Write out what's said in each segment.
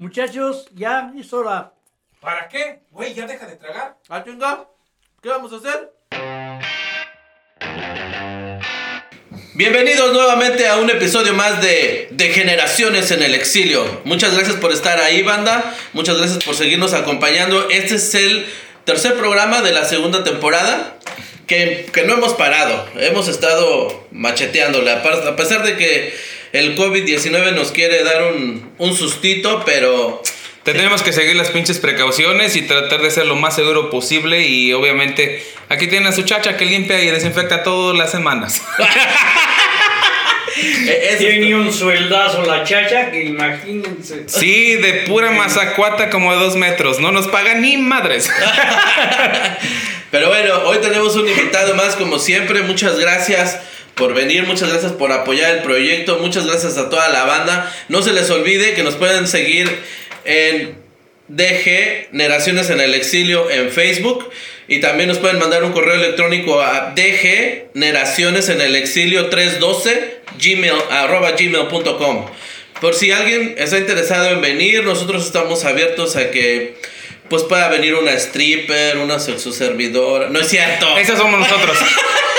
Muchachos, ya es hora. ¿Para qué? Güey, ya deja de tragar. Ah, chinga. ¿Qué vamos a hacer? Bienvenidos nuevamente a un episodio más de De Generaciones en el Exilio. Muchas gracias por estar ahí, banda. Muchas gracias por seguirnos acompañando. Este es el tercer programa de la segunda temporada. Que, que no hemos parado. Hemos estado macheteándole. A pesar de que el COVID-19 nos quiere dar un, un sustito, pero Tenemos que seguir las pinches precauciones y tratar de ser lo más seguro posible. Y obviamente, aquí tienen a su chacha que limpia y desinfecta todas las semanas. Tiene un sueldazo la chacha que imagínense. Sí, de pura mazacuata como de dos metros. No nos pagan ni madres. Pero bueno, hoy tenemos un invitado más como siempre. Muchas gracias por venir, muchas gracias por apoyar el proyecto, muchas gracias a toda la banda. No se les olvide que nos pueden seguir en DG Generaciones en el Exilio en Facebook y también nos pueden mandar un correo electrónico a DG Generaciones en el Exilio 312 gmail, arroba gmail.com. Por si alguien está interesado en venir, nosotros estamos abiertos a que pues pueda venir una stripper, una sexo servidora. No es cierto. Esos somos nosotros.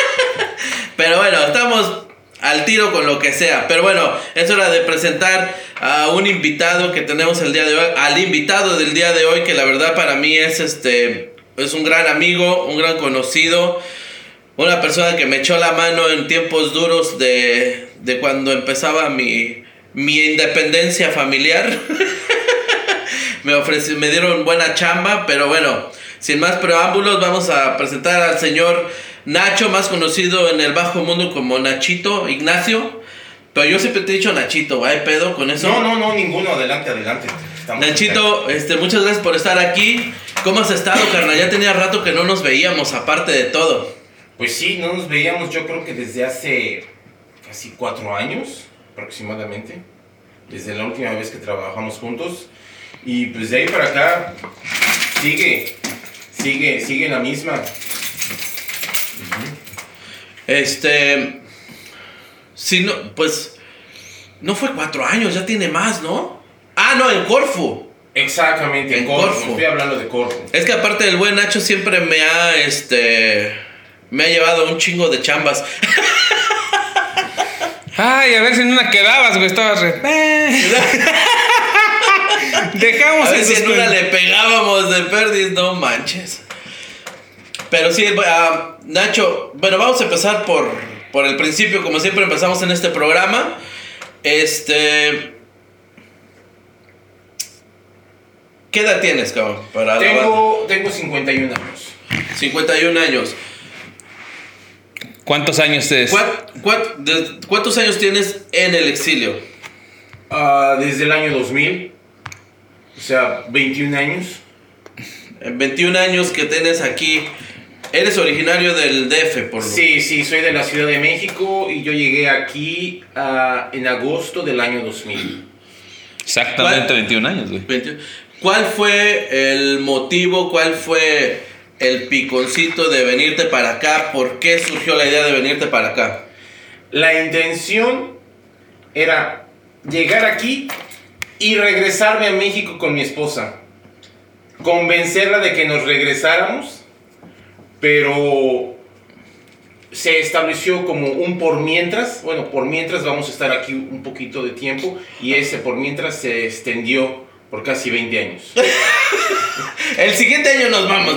Pero bueno, estamos al tiro con lo que sea. Pero bueno, es hora de presentar a un invitado que tenemos el día de hoy. Al invitado del día de hoy, que la verdad para mí es este. Es un gran amigo, un gran conocido. Una persona que me echó la mano en tiempos duros de, de cuando empezaba mi, mi independencia familiar. me, ofreci- me dieron buena chamba, pero bueno, sin más preámbulos, vamos a presentar al señor Nacho, más conocido en el bajo mundo como Nachito Ignacio. Pero yo siempre te he dicho Nachito, ¿hay pedo con eso? No, no, no, ninguno. Adelante, adelante. Estamos Nachito, este, muchas gracias por estar aquí. ¿Cómo has estado, carnal? Ya tenía rato que no nos veíamos, aparte de todo. Pues sí, no nos veíamos yo creo que desde hace casi cuatro años aproximadamente. Desde la última vez que trabajamos juntos. Y pues de ahí para acá sigue, sigue, sigue la misma. Este. Sí, no, pues. No fue cuatro años, ya tiene más, ¿no? Ah, no, en Corfu. Exactamente, En. Corfo. Estoy hablando de Corfo. Es que aparte del buen Nacho siempre me ha, este. Me ha llevado un chingo de chambas. Ay, a ver si en una quedabas, güey. Estabas re. Eh. Dejamos A ver si en una le pegábamos de perdis, no manches. Pero sí, ah, Nacho, bueno, vamos a empezar por, por el principio, como siempre empezamos en este programa. Este. ¿Qué edad tienes, cabrón? Para? Tengo, tengo 51 años. 51 años. ¿Cuántos años es? ¿Cuá- cuá- de- ¿Cuántos años tienes en el exilio? Ah, desde el año 2000. O sea, 21 años. En 21 años que tienes aquí. Eres originario del DF, por lo Sí, sí, soy de la Ciudad de México y yo llegué aquí ah, en agosto del año 2000. Exactamente ¿Cuál? 21 años, güey. 21. ¿Cuál fue el motivo, cuál fue el piconcito de venirte para acá? ¿Por qué surgió la idea de venirte para acá? La intención era llegar aquí y regresarme a México con mi esposa. Convencerla de que nos regresáramos, pero se estableció como un por mientras. Bueno, por mientras vamos a estar aquí un poquito de tiempo y ese por mientras se extendió por casi 20 años. El siguiente año nos vamos.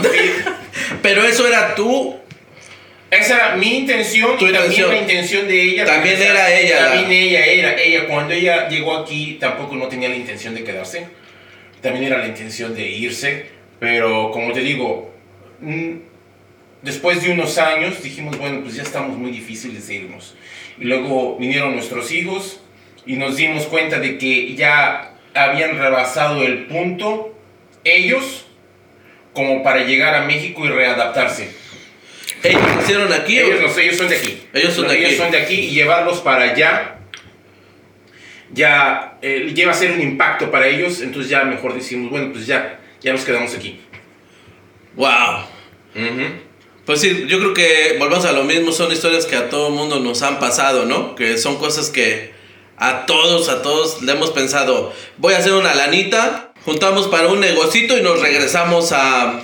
Pero eso era tú. Esa era mi intención Tu y también intención. la intención de ella. También regresar. era ella, También la- ella era ella. Cuando ella llegó aquí tampoco no tenía la intención de quedarse. También era la intención de irse. Pero como te digo, mm, después de unos años dijimos, bueno, pues ya estamos muy difíciles de irnos. Y luego vinieron nuestros hijos y nos dimos cuenta de que ya habían rebasado el punto ellos como para llegar a México y readaptarse. ¿Ellos nacieron aquí? o- Ellos, no sé, ellos son de aquí. Ellos son de aquí. Ellos son de aquí y llevarlos para allá ya eh, lleva a ser un impacto para ellos. Entonces ya mejor decimos, bueno, pues ya, ya nos quedamos aquí. Wow. Pues sí, yo creo que volvamos a lo mismo, son historias que a todo mundo nos han pasado, ¿no? Que son cosas que A todos, a todos le hemos pensado, voy a hacer una lanita, juntamos para un negocito y nos regresamos a,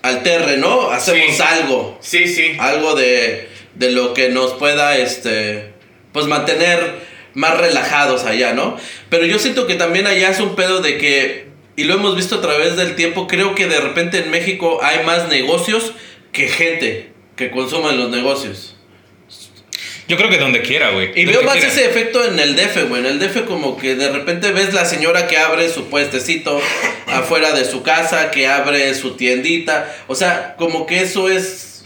al terreno, hacemos Sí. algo, Sí, sí. algo de, de lo que nos pueda, este, pues mantener más relajados allá, ¿no? Pero yo siento que también allá es un pedo de que, y lo hemos visto a través del tiempo, creo que de repente en México hay más negocios que gente que consuma en los negocios. Yo creo que donde quiera, güey. Y veo más quiera. ese efecto en el DF, güey. En el DF como que de repente ves la señora que abre su puestecito afuera de su casa, que abre su tiendita. O sea, como que eso es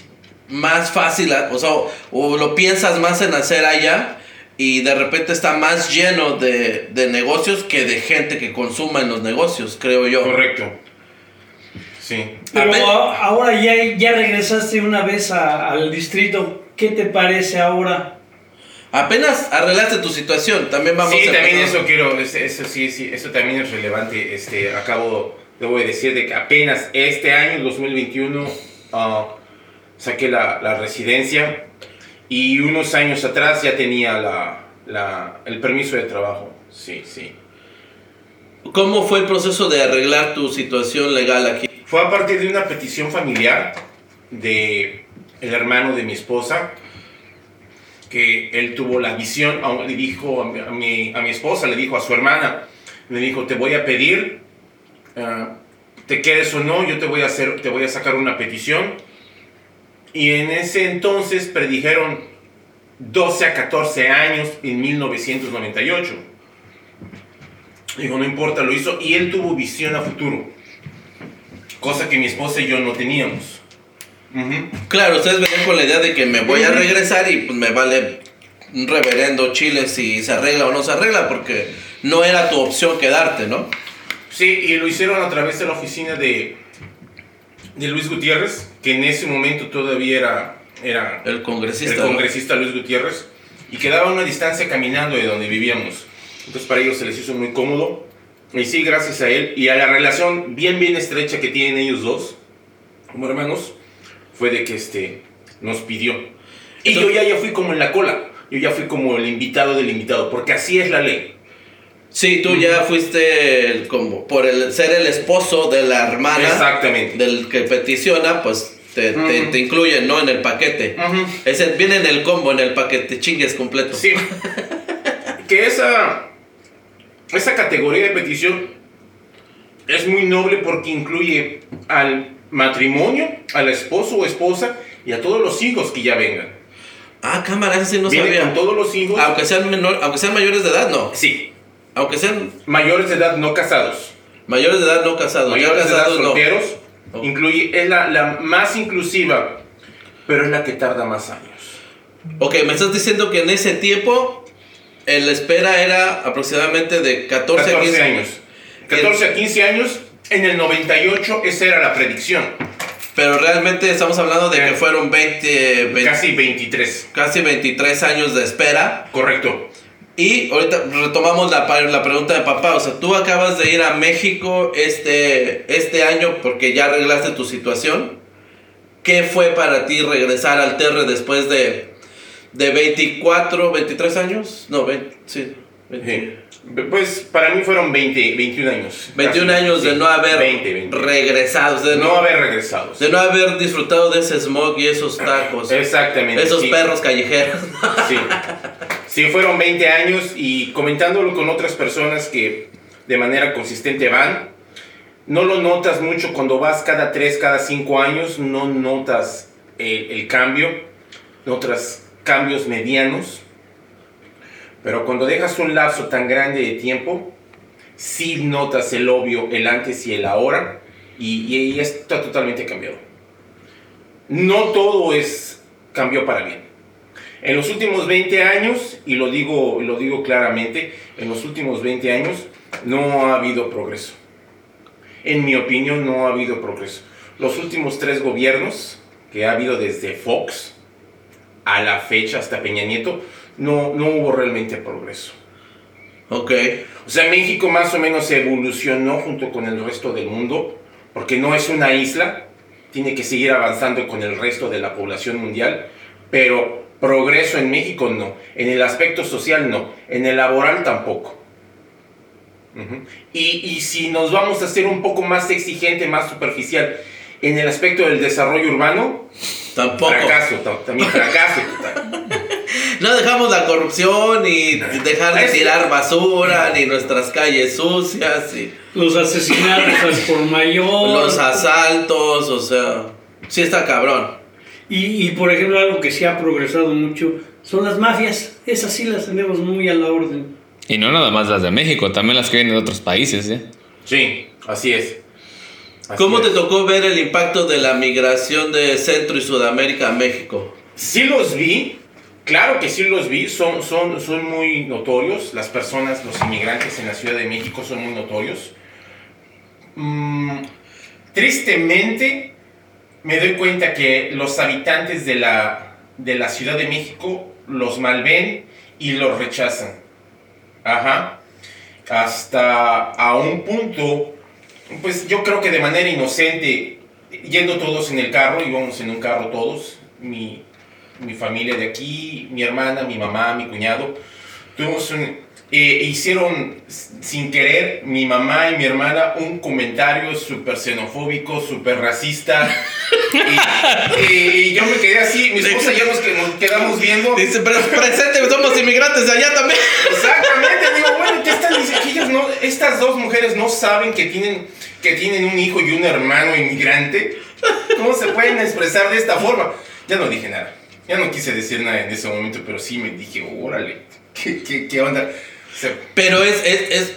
más fácil, o sea, o lo piensas más en hacer allá y de repente está más lleno de, de negocios que de gente que consuma en los negocios, creo yo. Correcto. Sí. Pero ahora ya, ya regresaste una vez a- al distrito. ¿Qué te parece ahora? Apenas arreglaste tu situación, también vamos sí, a también empezar. eso quiero, es- eso sí, sí, eso también es relevante. Este, acabo, debo de decir de que apenas este año, 2021, ah, saqué la, la residencia y unos años atrás ya tenía la, la- el permiso de trabajo. Sí, sí. ¿Cómo fue el proceso de arreglar tu situación legal aquí? Fue a partir de una petición familiar de el hermano de mi esposa que él tuvo la visión, le dijo a mi, a mi, esposa, le dijo a su hermana, le dijo, te voy a pedir, ah, te quedes o no, yo te voy a hacer, te voy a sacar una petición. Y en ese entonces predijeron 12 a 14 años en 1998. Dijo, no importa, lo hizo y él tuvo visión a futuro. Cosa que mi esposa y yo no teníamos. Claro, ustedes venían con la idea de que me voy a regresar y pues me vale un reverendo chile si se arregla o no se arregla, porque no era tu opción quedarte, ¿no? Sí, y lo hicieron a través de la oficina de, de Luis Gutiérrez, que en ese momento todavía era, era El congresista. el ¿no? congresista Luis Gutiérrez, y quedaba a una distancia caminando de donde vivíamos. Entonces para ellos se les hizo muy cómodo. Y sí, gracias a él y a la relación bien, bien estrecha que tienen ellos dos, como hermanos, fue de que este, nos pidió. Y yo ya, ya fui como en la cola, yo ya fui como el invitado del invitado, porque así es la ley. Sí, tú ya fuiste el- como por el ser el esposo de la hermana Exactamente. del que peticiona, pues te, te, te incluyen, ¿no? En el paquete. Ujú. Ese, viene en el combo, en el paquete, chingues completo. Sí. que esa, esa categoría de petición es muy noble porque incluye al matrimonio, al esposo o esposa y a todos los hijos que ya vengan. Ah, cámara, eso sí no Viene sabía. con todos los hijos. Aunque sean menor, aunque sean mayores de edad, no. Sí. Aunque sean Mayores de edad no casados. mayores de edad no casados. Mayores de edad casados no. solteros. No. Incluye, es la, la más inclusiva, pero es la que tarda más años. Ok, me estás diciendo que en ese tiempo el espera era aproximadamente de 14, 14 a 15 años. 14 a 15 años. En el 98 esa era la predicción. Pero realmente estamos hablando de que fueron 20, 20 Casi 23. casi 23 años de espera. Correcto. Y ahorita retomamos la, la pregunta de papá. O sea, tú acabas de ir a México este, este año porque ya arreglaste tu situación. ¿Qué fue para ti regresar al Terre después de, de 24, 23 años? No, 20, sí. 20. Sí. Pues para mí fueron 20, 21 años. 21 Casi, años de sí. no haber 20, 20. regresado, de De no, no haber regresado. de no haber disfrutado de ese smog y esos tacos, Exactamente. esos sí. perros callejeros. Sí. Sí, fueron 20 años y comentándolo con otras personas que de manera consistente van, no lo notas mucho cuando vas cada 3, cada 5 años, no notas el, el cambio, notas cambios medianos, pero cuando dejas un lapso tan grande de tiempo, sí notas el obvio, el antes y el ahora, y, y está totalmente cambiado. No todo es cambio para bien. En los últimos 20 años, y lo digo, lo digo claramente, en los últimos 20 años no ha habido progreso. En mi opinión no ha habido progreso. Los últimos tres gobiernos que ha habido desde Fox a la fecha hasta Peña Nieto, no, no hubo realmente progreso. ok. O sea, México más o menos evolucionó junto con el resto del mundo, porque no es una isla, tiene que seguir avanzando con el resto de la población mundial, pero progreso en México no, en el aspecto social no, en el laboral tampoco. Y, y si nos vamos a hacer un poco más exigente, más superficial, en el aspecto del desarrollo urbano, Tampoco. fracaso, ta- también fracaso. No dejamos la corrupción y dejar de tirar basura, ni nuestras calles sucias, y Los asesinatos por mayor. los asaltos, o sea, sí está cabrón. Y, y, por ejemplo, algo que sí ha progresado mucho son las mafias. Esas sí las tenemos muy a la orden. Y no nada más las de México, también las que vienen de otros países, ¿eh? Sí, así es. Así ¿Cómo te tocó ver el impacto de la migración de Centro y Sudamérica a México? Sí los vi, claro que sí los vi, son, son, son muy notorios, las personas, los inmigrantes en la Ciudad de México son muy notorios. Mm, tristemente me doy cuenta que los habitantes de la, de la Ciudad de México los malven y los rechazan. Ajá. Hasta a un punto, pues yo creo que de manera inocente, yendo todos en el carro, íbamos en un carro todos, mi, mi familia de aquí, mi hermana, mi mamá, mi cuñado, tuvimos un... eh, hicieron s- sin querer mi mamá y mi hermana un comentario súper xenofóbico, súper racista. y, y yo me quedé así, mi esposa y yo nos quedamos viendo. Dice, pero presente, somos inmigrantes de allá también. Exactamente, ellas no, estas dos mujeres no saben que tienen, que tienen un hijo y un hermano inmigrante. ¿Cómo se pueden expresar de esta forma? Ya no dije nada. Ya no quise decir nada en ese momento, pero sí me dije, órale, ¿qué, qué, qué onda? Pero es, es, es-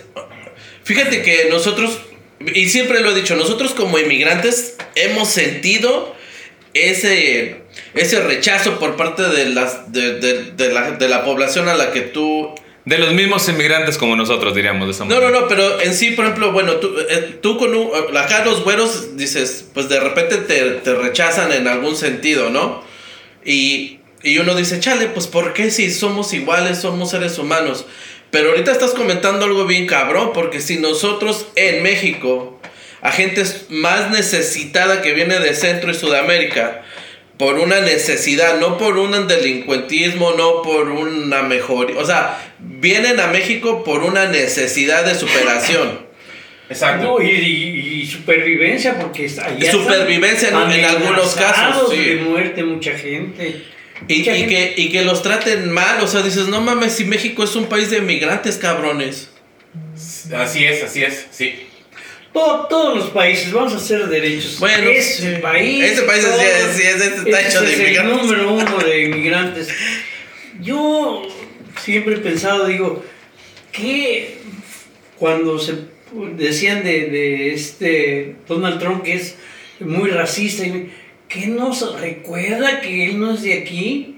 Fíjate que nosotros, y siempre lo he dicho, nosotros como inmigrantes hemos sentido ese, ese rechazo por parte de, las, de, de- de la, de la población a la que tú... De los mismos inmigrantes como nosotros, diríamos de esa No, no, manera. no, pero en sí, por ejemplo, bueno, tú, eh, tú con un... Acá los güeros, dices, pues de repente te, te rechazan en algún sentido, ¿no? Y, y uno dice, chale, pues ¿por qué si somos iguales, somos seres humanos? Pero ahorita estás comentando algo bien cabrón, porque si nosotros en México, a gente más necesitada que viene de Centro y Sudamérica, por una necesidad, no por un delincuentismo, no por una mejoría, o sea, vienen a México por una necesidad de superación. exacto. No, y, y- y supervivencia, porque está- allá Supervivencia en- están en algunos casos, sí. de muerte mucha gente. Y, Mucha y gente- que, y que los traten mal, o sea, dices, no mames, si México es un país de migrantes, cabrones. Así es, así es, sí. Todo- todos los países, vamos a hacer derechos. Bueno, este sí. país. Este país es- todo- sí, es- este está este hecho de es inmigrantes. El número uno de inmigrantes. Yo siempre he pensado, digo, que cuando se decían de, de este Donald Trump que es muy racista, que nos recuerda que él no es de aquí.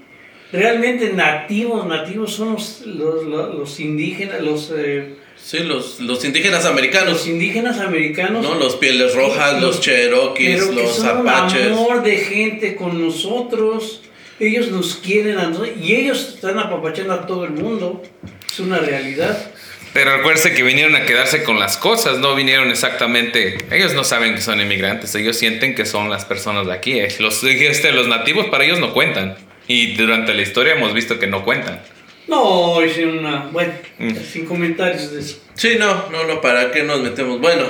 Realmente nativos, nativos son los, los, los- los indígenas, los, eh, Sí, los, los indígenas americanos, los indígenas americanos. ¿no? Los pieles rojas, los cherokees, pero que los son apaches. un amor de gente con nosotros. Ellos nos quieren a nosotros y ellos están apapachando a todo el mundo. Es una realidad. Pero acuérdense que vinieron a quedarse con las cosas, no vinieron exactamente. Ellos no saben que son inmigrantes, ellos sienten que son las personas de aquí. eh. Los, este, los nativos para ellos no cuentan. Y durante la historia hemos visto que no cuentan. No, es una. Bueno, Mm. sin comentarios de eso. Sí, no, no, no, ¿para qué nos metemos? Bueno,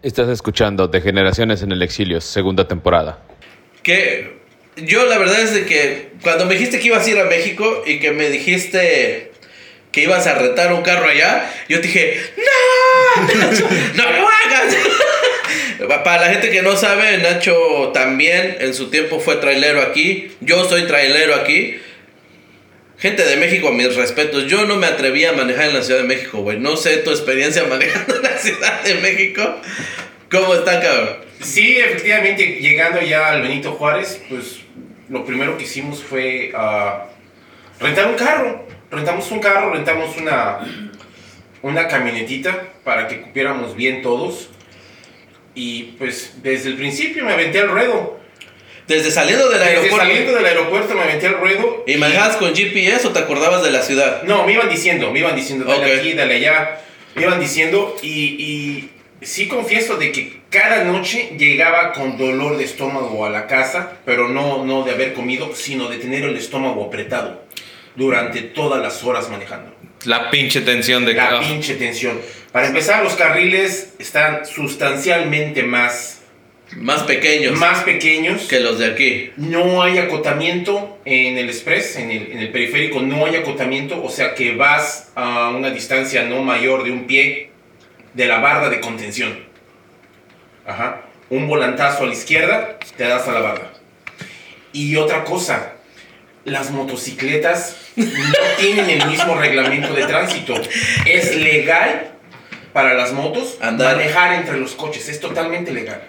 Estás escuchando De Generaciones en el Exilio, segunda temporada. que yo la verdad es de que cuando me dijiste que ibas a ir a México y que me dijiste que ibas a rentar un carro allá, yo te dije, ¡No! ¡No lo hagas! Para la gente que no sabe, Nacho también en su tiempo fue trailero aquí. Yo soy trailero aquí. Gente de México, mis respetos. Yo no me atreví a manejar en la Ciudad de México, güey. No sé tu experiencia manejando en la Ciudad de México. ¿Cómo está, cabrón? Sí, efectivamente, llegando ya al Benito Juárez, pues lo primero que hicimos fue ah, rentar un carro. Rentamos un carro, rentamos una, una camionetita para que cupiéramos bien todos. Y pues desde el principio me aventé al ruedo. Desde saliendo del Desde aeropuerto. saliendo del aeropuerto me aventé al ruedo. ¿Y manejabas con GPS o te acordabas de la ciudad? No, me iban diciendo, me iban diciendo, dale Ok. aquí, dale allá. Me iban diciendo y, y sí confieso de que cada noche llegaba con dolor de estómago a la casa, pero no, no de haber comido, sino de tener el estómago apretado durante todas las horas manejando. La pinche tensión de La oh, pinche tensión. Para empezar, los carriles están sustancialmente más, Más pequeños más pequeños. que los de aquí. No hay acotamiento en el express, en el, en el periférico, no hay acotamiento, o sea que vas a una distancia no mayor de un pie de la barda de contención. Ajá. Un volantazo a la izquierda, te das a la barda. Y otra cosa, las motocicletas no tienen el mismo reglamento de tránsito. Es legal para las motos Andar. manejar entre los coches, es totalmente legal.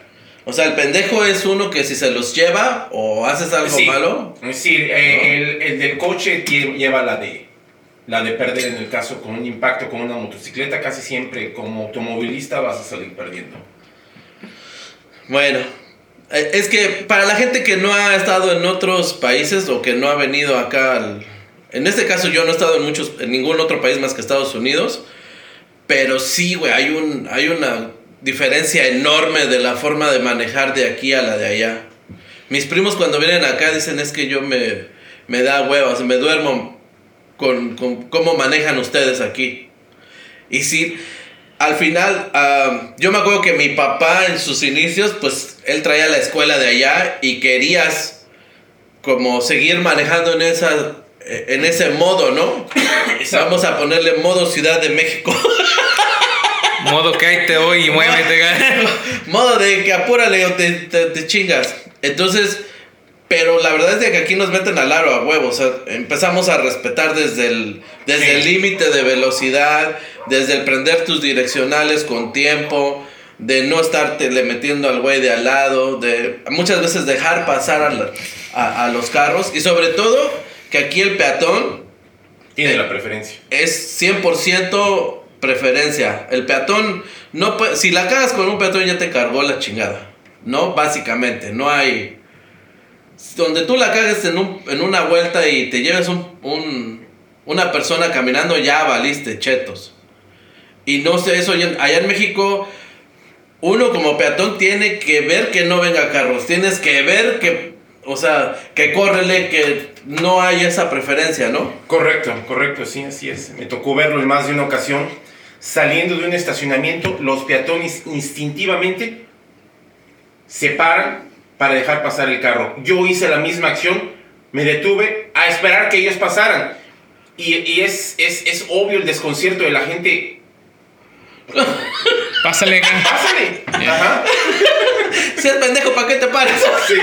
O sea, el pendejo es uno que si se los lleva o haces algo Sí. malo. Es decir, eh, el, el del coche lleva la de la de perder en el caso con un impacto con una motocicleta, casi siempre como automovilista vas a salir perdiendo. Bueno, eh, es que para la gente que no ha estado en otros países o que no ha venido acá, al- en este caso yo no he estado en muchos, en ningún otro país más que Estados Unidos, pero sí, güey, hay un, hay una diferencia enorme de la forma de manejar de aquí a la de allá. Mis primos cuando vienen acá dicen es que yo me, me da huevas, me duermo con, con cómo manejan ustedes aquí. Y sí, al final, ah, yo me acuerdo que mi papá en sus inicios, pues él traía la escuela de allá y querías como seguir manejando en esa en ese modo, ¿no? Vamos a ponerle modo Ciudad de México. modo que ahí te voy y muévete. modo de que apúrale o te, te- te chingas. Entonces, pero la verdad es de que aquí nos meten al aro a huevo. O sea, empezamos a respetar desde el desde el límite de velocidad, desde el prender tus direccionales con tiempo, de no estarte le metiendo al güey de al lado, de muchas veces dejar pasar a, la- a- a los carros y sobre todo que aquí el peatón Tiene la preferencia. es 100% preferencia. El peatón, no puede- si la cagas con un peatón ya te cargó la chingada. ¿No? Básicamente, no hay... Donde tú la cagues en, un- en una vuelta y te lleves un, un- una persona caminando, ya valiste, chetos. Y no sé, eso allá en México, uno como peatón tiene que ver que no venga carros. Tienes que ver que, o sea, que córrele, que no hay esa preferencia, ¿no? Correcto, correcto, sí, así es. Me tocó verlo en más de una ocasión. Saliendo de un estacionamiento, los peatones instintivamente se paran para dejar pasar el carro. Yo hice la misma acción, me detuve a esperar que ellos pasaran. Y, y es, es, es obvio el desconcierto de la gente. Pásale. ¡Pásale! Ajá. Si es pendejo, ¿para qué te pares? Sí.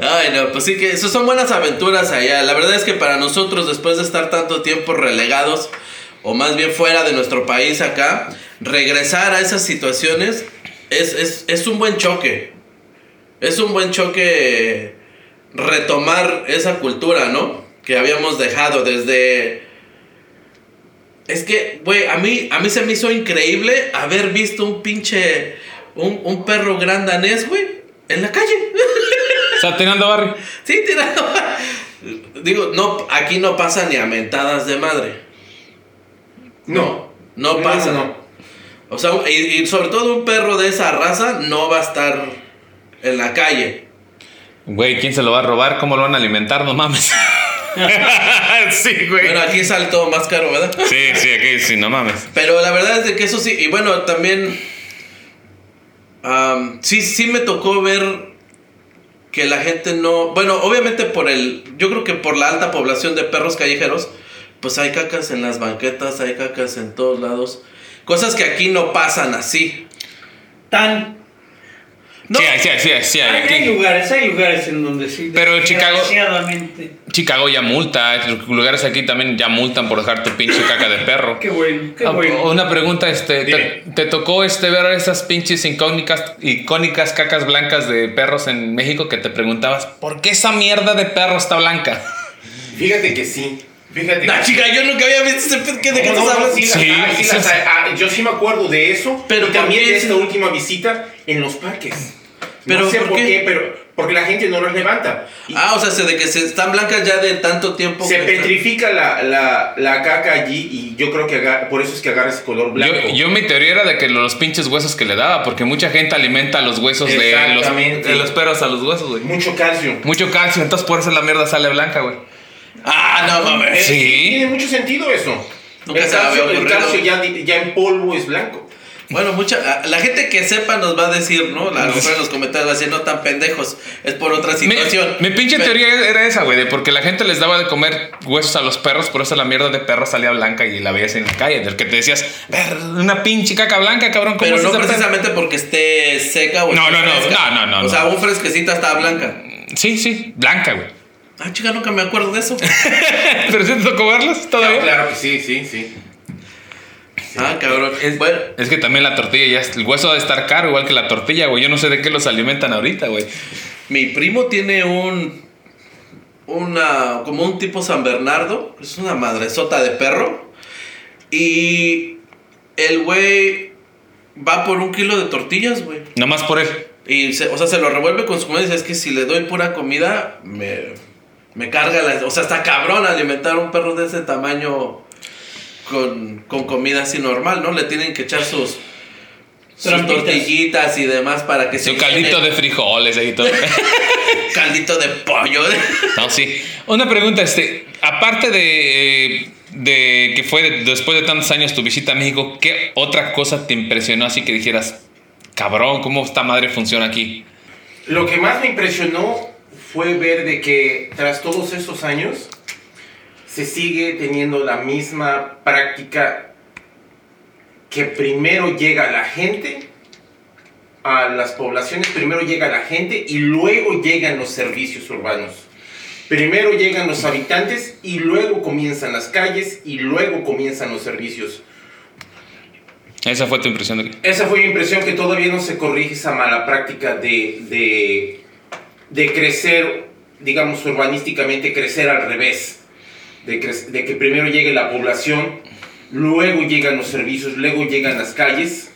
Ay, no, pues sí que eso son buenas aventuras allá. La verdad es que para nosotros, después de estar tanto tiempo relegados, o más bien fuera de nuestro país acá, regresar a esas situaciones es, es, es un buen choque. Es un buen choque retomar esa cultura, ¿no? Que habíamos dejado desde... Es que, güey, a mí, a mí se me hizo increíble haber visto un pinche... Un, un perro gran danés, güey, en la calle. O sea, tirando barrio. Sí, tirando. Digo, no, aquí no pasa ni a mentadas de madre. No. No pasa. no. O sea, y, y sobre todo un perro de esa raza no va a estar en la calle. Güey, ¿quién se lo va a robar? ¿Cómo lo van a alimentar? No mames. sí, güey. Bueno, aquí sale todo más caro, ¿verdad? Sí, sí, aquí sí, no mames. Pero la verdad es de que eso sí, y bueno, también am, sí, sí me tocó ver que la gente no, bueno, obviamente por el, yo creo que por la alta población de perros callejeros, pues hay cacas en las banquetas, hay cacas en todos lados, cosas que aquí no pasan así. Tan. No, Sí, hay, sí, hay, sí, hay, sí, hay, lugares, hay lugares en donde sí. Pero Chicago-. Chicago ya multa. Lugares aquí también ya multan por dejar tu pinche caca de perro. Qué bueno, qué Ah, bueno. Una pregunta, este, ¿te, te tocó este ver esas pinches incógnicas, icónicas cacas blancas de perros en México que te preguntabas, ¿por qué esa mierda de perro está blanca? Fíjate que sí. Fíjate Nah, que chica, yo nunca había visto ese ¿qué- ¿De qué No, estás no, hablando? sí, las Sí, sí sí, las sí. hay. Ah, yo sí me acuerdo de eso. Pero y también ¿por qué de esta sí? última visita en los parques. Pero no sé ¿por por, qué? qué? pero porque la gente no los levanta. Y Ah, o sea, se- de que se están blancas ya de tanto tiempo. se que petrifica la, la, la caca allí y yo creo que aga- por eso es que agarra ese color blanco. Yo, yo mi teoría era de que los pinches huesos que le daba, porque mucha gente alimenta los huesos de los, de los perros a los huesos, güey. Mucho calcio. Mucho calcio, entonces por eso la mierda sale blanca, güey. Ah, no mames. Sí. Tiene mucho sentido eso. Nunca el se calcio, el calcio ya, ya en polvo es blanco. Bueno, mucha, la gente que sepa nos va a decir, ¿no? A lo mejor en los comentarios va a decir, no tan pendejos, es por otra Mi, situación. mi pinche Pero- teoría era esa, güey, de porque la gente les daba de comer huesos a los perros, por eso la mierda de perro salía blanca y la veías en la calle, del que te decías, "Ver, una pinche caca blanca, cabrón, ¿cómo Pero no esa perra?" precisamente porque esté seca o No, no, no, no, no, no, O sea, un fresquecita está blanca. Sí, sí, blanca, güey. Ah, chica, nunca me acuerdo de eso. Pero sí te tocó verlos todavía. Claro que sí, sí, sí. Ah, cabrón. bueno, Es que también la tortilla ya, es- el hueso ha de estar caro, igual que la tortilla, güey. Yo no sé de qué los alimentan ahorita, güey. mi primo tiene un. Una. Como un tipo San Bernardo. Es una madresota de perro. Y. El güey. Va por un kilo de tortillas, güey. Nomás por él. Y, se, o sea, se lo revuelve con su comida y dice, es que si le doy pura comida, me, me carga la... O sea, está cabrón alimentar a un perro de ese tamaño con, con comida así normal, ¿no? Le tienen que echar sus, sus tortillitas y demás para que Su caldito de frijoles ahí todo. Caldito de pollo. No, sí. Una pregunta, este, aparte de, de que fue de- después de tantos años tu visita a México, ¿qué otra cosa te impresionó así que dijeras, cabrón, cómo esta madre funciona aquí? Lo que más me impresionó fue ver de que tras todos esos años se sigue teniendo la misma práctica que primero llega la gente a las poblaciones, primero llega la gente y luego llegan los servicios urbanos. Primero llegan los habitantes y luego comienzan las calles y luego comienzan los servicios. Esa fue tu impresión de. Esa fue mi impresión que todavía no se corrige esa mala práctica de, de, de crecer, digamos, urbanísticamente, crecer al revés. De, que primero llegue la población, luego llegan los servicios, luego llegan las calles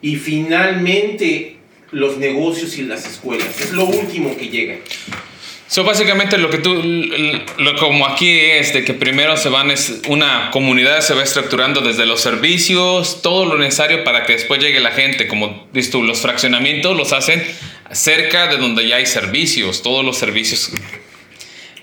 y finalmente los negocios y las escuelas. Es lo último que llega. So, básicamente lo que tú, lo, como aquí es de que primero se van, es una comunidad se va estructurando desde los servicios, todo lo necesario para que después llegue la gente, como dices tú, los fraccionamientos los hacen cerca de donde ya hay servicios, todos los servicios,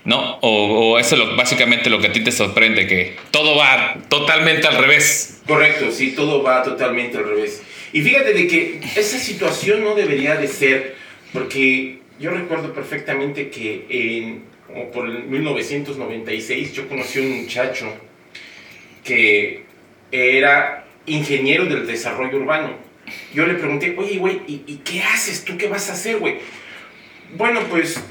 ¿no? O, o eso es lo, básicamente lo que a ti te sorprende, que todo va totalmente al revés. Correcto, sí, todo va totalmente al revés. Y fíjate de que esa situación no debería de ser, porque yo recuerdo perfectamente que en, por el 1996 yo conocí a un muchacho que era ingeniero del desarrollo urbano. Yo le pregunté, oye, güey, ¿y, y qué haces? ¿Tú qué vas a hacer, güey? Bueno, pues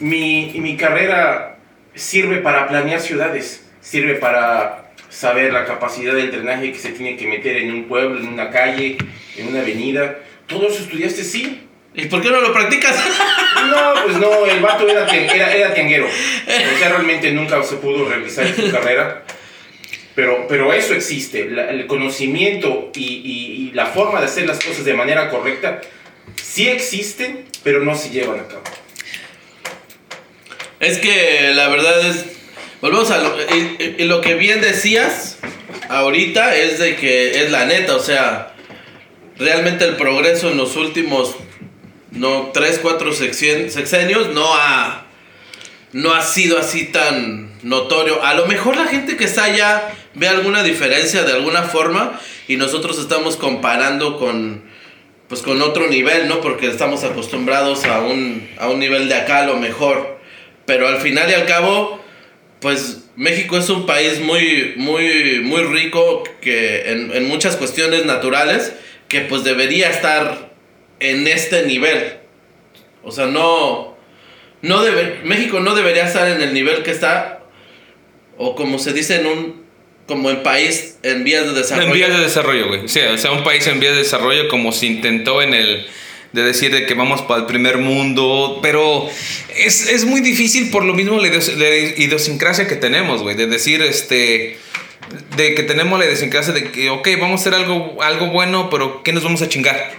mi, mi carrera sirve para planear ciudades, sirve para saber la capacidad del drenaje que se tiene que meter en un pueblo, en una calle, en una avenida. ¿Todo eso estudiaste? Sí. ¿Y por qué no lo practicas? No, pues no, el vato era, era, tianguero. O sea, realmente nunca se pudo realizar su carrera. Pero, pero eso existe, el conocimiento y, la forma de hacer las cosas de manera correcta sí existen, pero no se llevan a cabo. Es que la verdad es. Volvemos a lo, y lo que bien decías ahorita es de que es la neta, o sea, realmente el progreso en los últimos no 3, 4 sexenios no ha no ha sido así tan notorio. A lo mejor la gente que está allá ve alguna diferencia de alguna forma y nosotros estamos comparando con pues con otro nivel, ¿no? Porque estamos acostumbrados a un a un nivel de acá lo mejor. Pero al final y al cabo, pues México es un país muy, muy, muy rico que en, en muchas cuestiones naturales que pues debería estar en este nivel. O sea, no, no debe, México no debería estar en el nivel que está, o como se dice en un, como en país en vías de desarrollo. En vías de desarrollo, güey. O sea, un país en vías de desarrollo como se intentó en el... De decir de que vamos para el primer mundo, pero es, es muy difícil por lo mismo la la idiosincrasia que tenemos, güey. De decir, este... De que tenemos la idiosincrasia de que, ok, vamos a hacer algo, algo bueno, pero ¿qué nos vamos a chingar?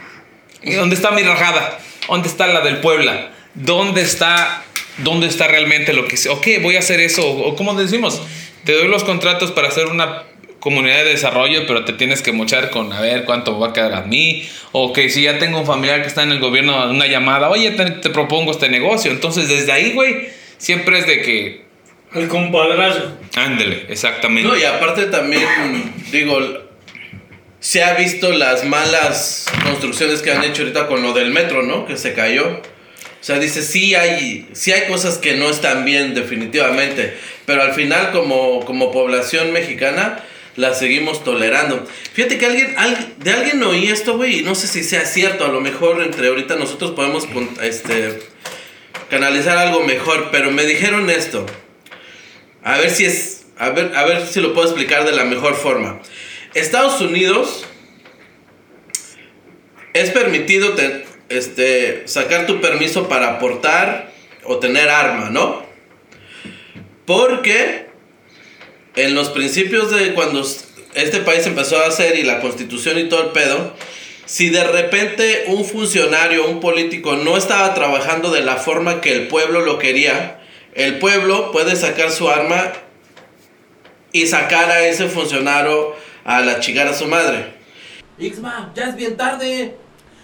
¿Y ¿Dónde está mi rajada? ¿Dónde está la del Puebla? ¿dónde está, dónde está realmente lo que... Ok, voy a hacer eso. O como decimos, te doy los contratos para hacer una comunidad de desarrollo, pero te tienes que mochar con a ver cuánto me va a quedar a mí. O que si ya tengo un familiar que está en el gobierno, una llamada, oye, te, te propongo este negocio. Entonces, desde ahí, güey, siempre es de que... El compadrazo. Ándele, exactamente. No, y aparte también, digo, se ha visto las malas construcciones que han hecho ahorita con lo del metro, ¿no? Que se cayó. O sea, dice, sí hay, sí hay cosas que no están bien definitivamente, pero al final como, como población mexicana las seguimos tolerando. Fíjate que alguien, al- de alguien oí esto, güey, y no sé si sea cierto, a lo mejor entre ahorita nosotros podemos este, canalizar algo mejor, pero me dijeron esto. A ver si es. A ver, a ver si lo puedo explicar de la mejor forma. Estados Unidos es permitido te- este, sacar tu permiso para portar o tener arma, ¿no? Porque en los principios de cuando este país empezó a hacer y la constitución y todo el pedo, si de repente un funcionario, un político no estaba trabajando de la forma que el pueblo lo quería, el pueblo puede sacar su arma y sacar a ese funcionario a la chigar a su madre. Ixma, ya es bien tarde.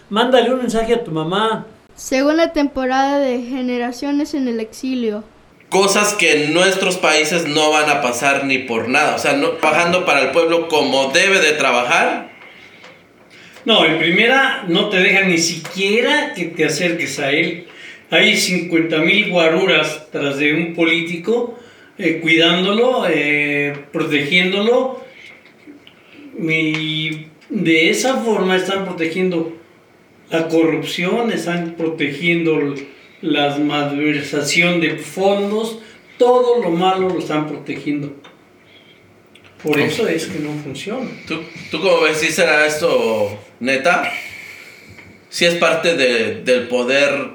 Mándale un mensaje a tu mamá. Segunda temporada de Generaciones en el Exilio. Cosas que en nuestros países no van a pasar ni por nada. O sea, no, trabajando para el pueblo como debe de trabajar. No, en primera no te dejan ni siquiera que te acerques a él. Hay 50 mil guaruras tras de un político, eh, cuidándolo, eh, protegiéndolo. Y de esa forma están protegiendo la corrupción, están protegiendo la malversación de fondos, todo lo malo lo están protegiendo. Por eso es que no funciona. ¿Tú, tú cómo ves si será esto neta? Si es parte de- del poder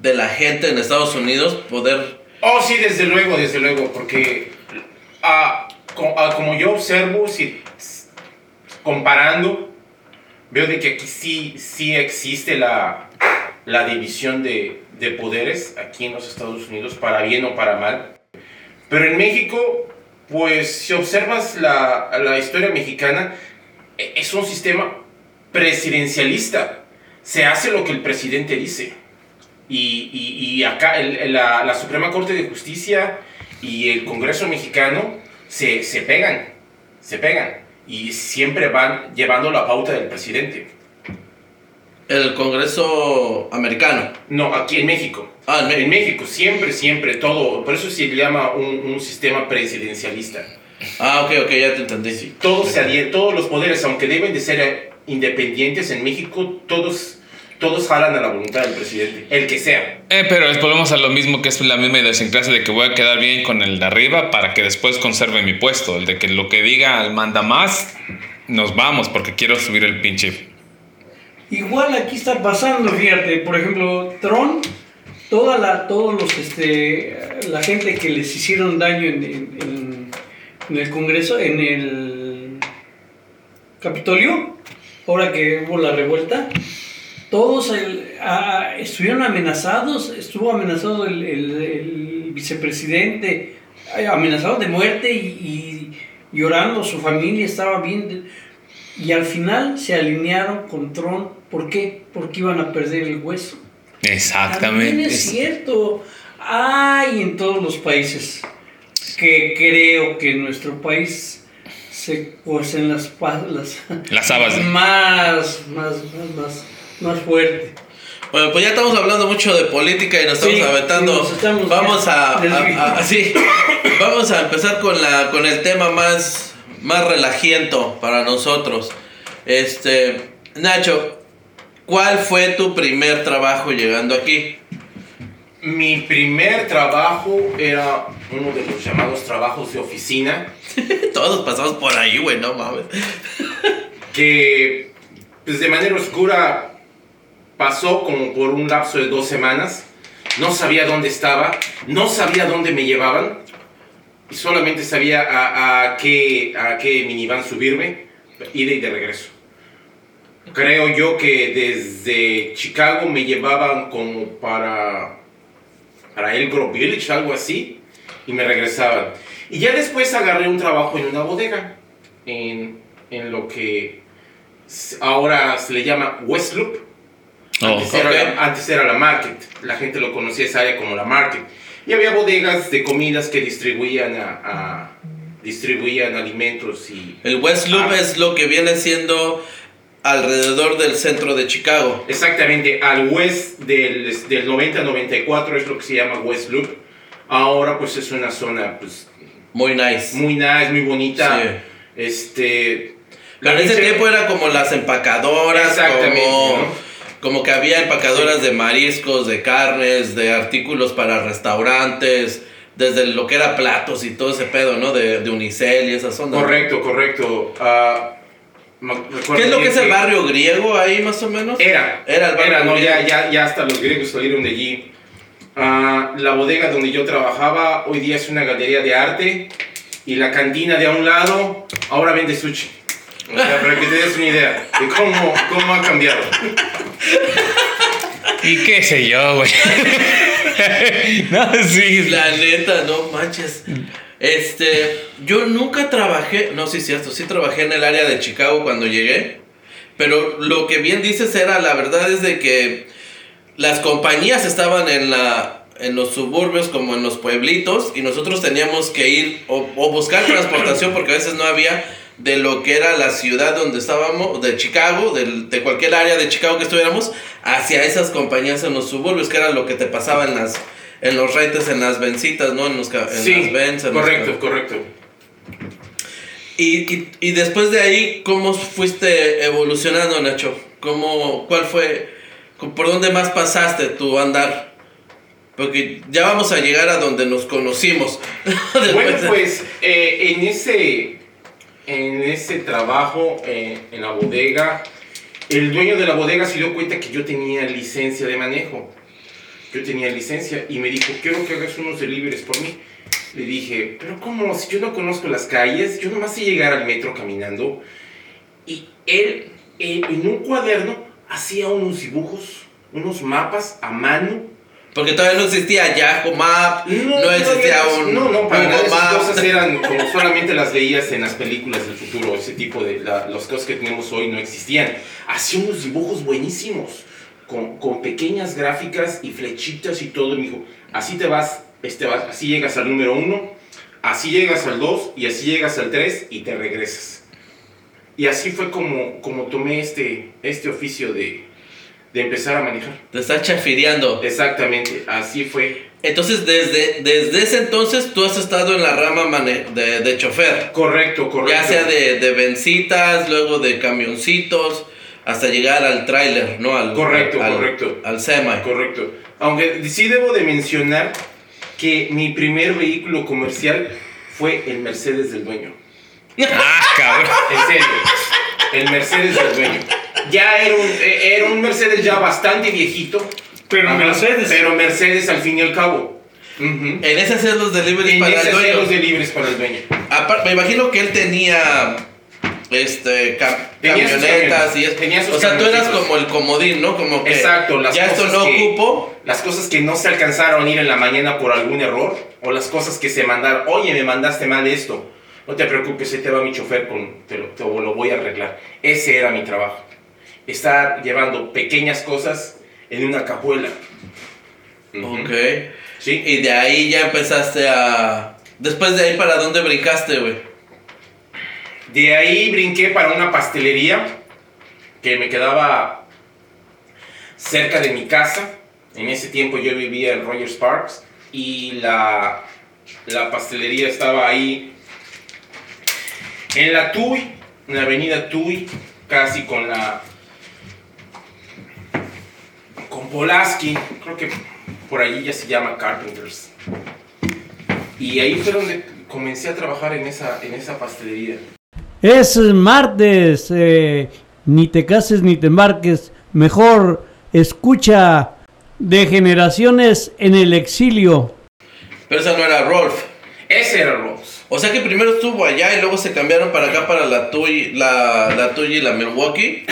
de la gente en Estados Unidos, poder... Oh, sí, desde luego, desde luego, porque ah, co- ah, como yo observo, si, comparando, veo de que aquí sí, sí existe la, la división de, de poderes aquí en los Estados Unidos, para bien o para mal. Pero en México, pues si observas la, la historia mexicana, e- es un sistema presidencialista. Se hace lo que el presidente dice. Y, y- acá la, la Suprema Corte de Justicia y el Congreso mexicano se, se pegan, se pegan. Y siempre van llevando la pauta del presidente. El Congreso americano. No, aquí en México. Ah, en México. En México, siempre, siempre, todo. Por eso se llama un, un sistema presidencialista. Ah, ok, ok, ya te entendí. Todos, se adhieren- todos los poderes, aunque deben de ser independientes en México, todos, todos jalan a la voluntad del presidente, el que sea. Eh, pero es- volvemos a lo mismo que es la misma idiosincrasia de que voy a quedar bien con el de arriba para que después conserve mi puesto. El de que lo que diga el manda más, nos vamos porque quiero subir el pinche. Igual aquí está pasando, fíjate, por ejemplo, Trump, toda la, todos los, este, la gente que les hicieron daño en, en- en- en el Congreso, en el Capitolio, ahora que hubo la revuelta, todos el- a- estuvieron amenazados, estuvo amenazado el, el- el vicepresidente, eh, amenazado de muerte y, y llorando, su familia estaba bien. Y al final se alinearon con Trump. ¿Por qué? Porque iban a perder el hueso. También Exactamente. es cierto. Hay en todos los países que creo que nuestro país se cuecen las, pa- las, Las habas. más, más, más, más, más fuerte. Bueno, pues ya estamos hablando mucho de política y nos estamos Sí, aventando. sí, nos estamos vamos a, a- a- sí, vamos a empezar con la con el tema más más relajiento para nosotros. Este, Nacho, ¿cuál fue tu primer trabajo llegando aquí? Mi primer trabajo era uno de los llamados trabajos de oficina, Todos pasamos por ahí, güey, no mames. que pues, de manera oscura pasó como por un lapso de dos semanas. No sabía dónde estaba, no sabía dónde me llevaban y solamente sabía a, a qué, a qué minivan subirme, ida y de regreso. creo yo que desde Chicago me llevaban como para, para El Grove Village, algo así, y me regresaban. Y ya después agarré un trabajo en una bodega, en, en lo que ahora se le llama West Loop. Oh, Antes, era ok. la, antes era la market, la gente lo conocía esa área como la market. Y había bodegas de comidas que distribuían, a, a- distribuían alimentos y... El West Loop Ah. es lo que viene siendo alrededor del centro de Chicago. Exactamente, al west del, del 90-94 es lo que se llama West Loop. Ahora pues es una zona pues Muy nice. muy nice, muy bonita. Sí. Este... Pero en ese tiempo era como las empacadoras, como, ¿no? Como que había empacadoras de mariscos, de carnes, de artículos para restaurantes, desde lo que era platos y todo ese pedo, ¿no? De, de unicel y esas ondas. Correcto, correcto. Recuerdo ¿Qué es lo que es el barrio griego ahí más o menos? Era. Era el barrio Era, no, griego. ya, ya, ya hasta los griegos salieron de allí. Ah, la bodega donde yo trabajaba hoy día es una galería de arte y la cantina de a un lado ahora vende sushi. O sea, para que te des una idea de cómo, cómo ha cambiado. Y qué sé yo, güey. no, sí. La neta, no manches. Este, yo nunca trabajé, no, sí, cierto, sí trabajé en el área de Chicago cuando llegué, pero lo que bien dices era, la verdad es de que las compañías estaban en la en los suburbios como en los pueblitos y nosotros teníamos que ir o, o buscar transportación porque a veces no había de lo que era la ciudad donde estábamos, de Chicago, del- de cualquier área de Chicago que estuviéramos, hacia esas compañías en los suburbios, que era lo que te pasaba en las en los rates, en las vencitas, ¿no? En, los, en Sí, las en los correcto, correcto. y, y, y después de ahí, ¿cómo fuiste evolucionando, Nacho? ¿Cómo, ¿Cuál fue, por dónde más pasaste tu andar? Porque ya vamos a llegar a donde nos conocimos. Bueno, de- pues eh, en, ese, en ese trabajo eh, en la bodega, el dueño de la bodega se dio cuenta que yo tenía licencia de manejo. Yo tenía licencia y me dijo, quiero que hagas unos deliveries por mí. Le dije, pero ¿cómo? Si yo no conozco las calles, yo nomás sé llegar al metro caminando. Y él, eh, en un cuaderno, hacía unos dibujos, unos mapas a mano Porque todavía no existía Yahoo Map, no, existía había- un No, no, para nada. Esas cosas eran como solamente las veías en las películas del futuro. Ese tipo de. la- las cosas que tenemos hoy no existían. Hacía unos dibujos buenísimos. Con, con pequeñas gráficas y flechitas y todo. Y me dijo: Así te vas, este, vas, así llegas al número uno, así llegas al dos, y así llegas al tres, y te regresas. Y así fue como, como tomé este, este oficio de, de empezar a manejar. Te estás chafireando. Exactamente, así fue. Entonces, desde, desde ese entonces, tú has estado en la rama de, de chofer. Correcto, correcto. Ya sea de, de vencitas, luego de camioncitos, hasta llegar al tráiler, ¿no? Al, Correcto, al- correcto. Al semi. Correcto. Aunque sí debo de mencionar que mi primer vehículo comercial fue el Mercedes del dueño. Ah, cabrón. En serio. El Mercedes del dueño. Ya era un, eh, era un Mercedes ya bastante viejito. Pero Ajá, Mercedes. Pero Mercedes al fin y al cabo. Ujú. En ese hacer los deliveries En para ese el dueño. los de libres para el dueño. Me imagino que él tenía este cam- Tenía camionetas y es- tenía sus o sea tú eras como el comodín no como que Exacto, las ya esto cosas no que- ocupo Las cosas que no se alcanzaron a ir en la mañana por algún error, o las cosas que se mandaron, oye, me mandaste mal esto, no te preocupes, ahí te va mi chofer, con, te, lo, te lo voy a arreglar. Ese era mi trabajo, estar llevando pequeñas cosas en una cajuela. Ok. Sí, y de ahí ya empezaste a después de ahí para dónde brincaste güey de ahí brinqué para una pastelería que me quedaba cerca de mi casa. En ese tiempo yo vivía en Rogers Parks y la, la pastelería estaba ahí en la Tui, en la avenida Tui, casi con la con Polaski, creo que por allí ya se llama Carpenters. Y ahí fue donde comencé a trabajar en esa, en esa pastelería. Es martes, eh, ni te cases ni te embarques, mejor escucha de generaciones en el exilio. pero esa no era Rolf Ese era Rose. O sea que primero estuvo allá y luego se cambiaron para acá para la Tuy la la y la Milwaukee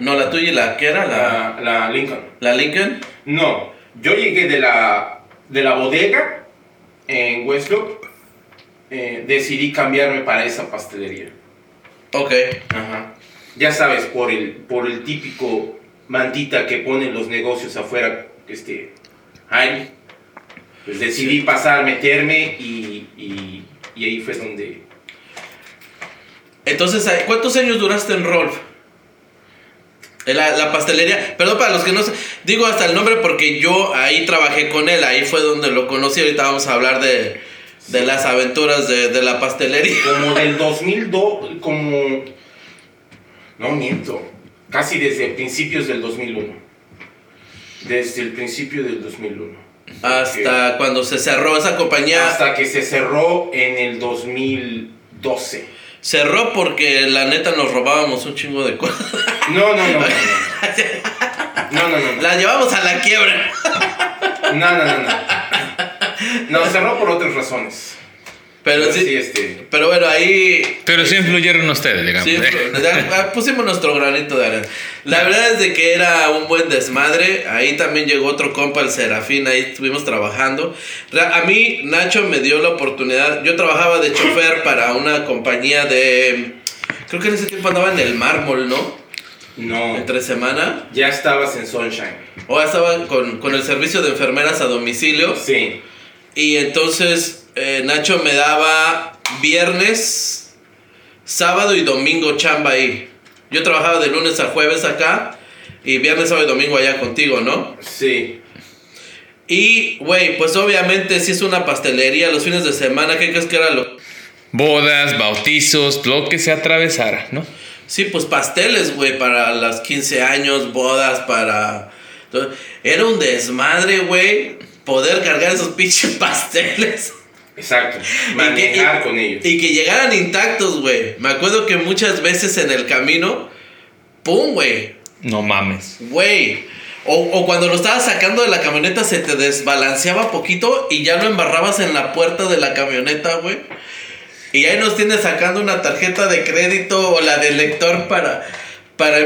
No, la tuya y la que era la, La, la Lincoln. la Lincoln. No, yo llegué de la, de la bodega en Westlock. eh, decidí cambiarme para esa pastelería. Ok. Ajá. Ya sabes, por el, por el típico mantita que ponen los negocios afuera, este, ahí. Pues decidí pasar, meterme y, y, y ahí fue donde... Entonces, ¿cuántos años duraste en Rolf? La, la pastelería. Perdón para los que no sé. Digo hasta el nombre porque yo ahí trabajé con él. Ahí fue donde lo conocí. Ahorita vamos a hablar de, de las aventuras de, de la pastelería. Como del 2002, como... No miento, casi desde principios del 2001. Desde el principio del 2001. Hasta cuando se cerró esa compañía. Hasta que se cerró en el 2012. Cerró porque la neta nos robábamos un chingo de cosas. No, no, no. No, no, no. no. La llevamos a la quiebra. No, no, no, no. No, cerró por otras razones. Pero sí. este. Pero bueno, ahí. Pero sí influyeron ustedes, digamos. Sí, ya, ah, pusimos nuestro granito de arena. La verdad es de que era un buen desmadre. Ahí también llegó otro compa, el Serafín. Ahí estuvimos trabajando. Ra- A mí, Nacho me dio la oportunidad. Yo trabajaba de chofer para una compañía de. Creo que en ese tiempo andaba en el mármol, ¿no? No. Entre semana. Ya estabas en Sunshine. O estaba con, con el servicio de enfermeras a domicilio. Sí. Y entonces eh, Nacho me daba viernes, sábado y domingo chamba ahí. Yo trabajaba de lunes a jueves acá y viernes, sábado y domingo allá contigo, ¿no? Sí. Y, güey, pues obviamente si es una pastelería los fines de semana, ¿qué crees que era lo...? Bodas, bautizos, lo que se atravesara, ¿no? Sí, pues pasteles, güey, para las 15 años, bodas, para... Era un desmadre, güey, poder cargar esos pinches pasteles. Exacto. Y que- Manejar y- con ellos. Y que llegaran intactos, güey. Me acuerdo que muchas veces en el camino, ¡pum, güey! No mames. Güey. O, o cuando lo estabas sacando de la camioneta se te desbalanceaba poquito y ya lo embarrabas en la puerta de la camioneta, güey. Y ahí nos tienes sacando una tarjeta de crédito o la del lector para, para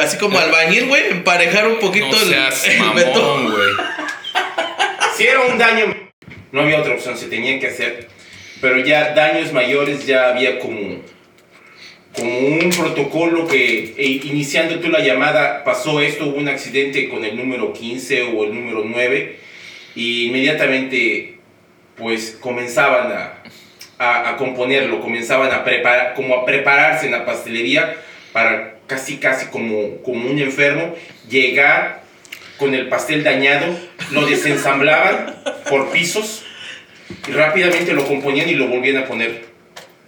así como albañil, güey, emparejar un poquito No el, seas el mamón, güey. Si era un daño, no había otra opción, se tenía que hacer. Pero ya daños mayores ya había como, como un protocolo que e, iniciando tú la llamada pasó esto, hubo un accidente con el número 15 o el número 9 y inmediatamente pues comenzaban a, a, a componerlo, comenzaban a preparar, como a prepararse en la pastelería para casi casi como, como un enfermo llegar con el pastel dañado, lo desensamblaban por pisos y rápidamente lo componían y lo volvían a poner.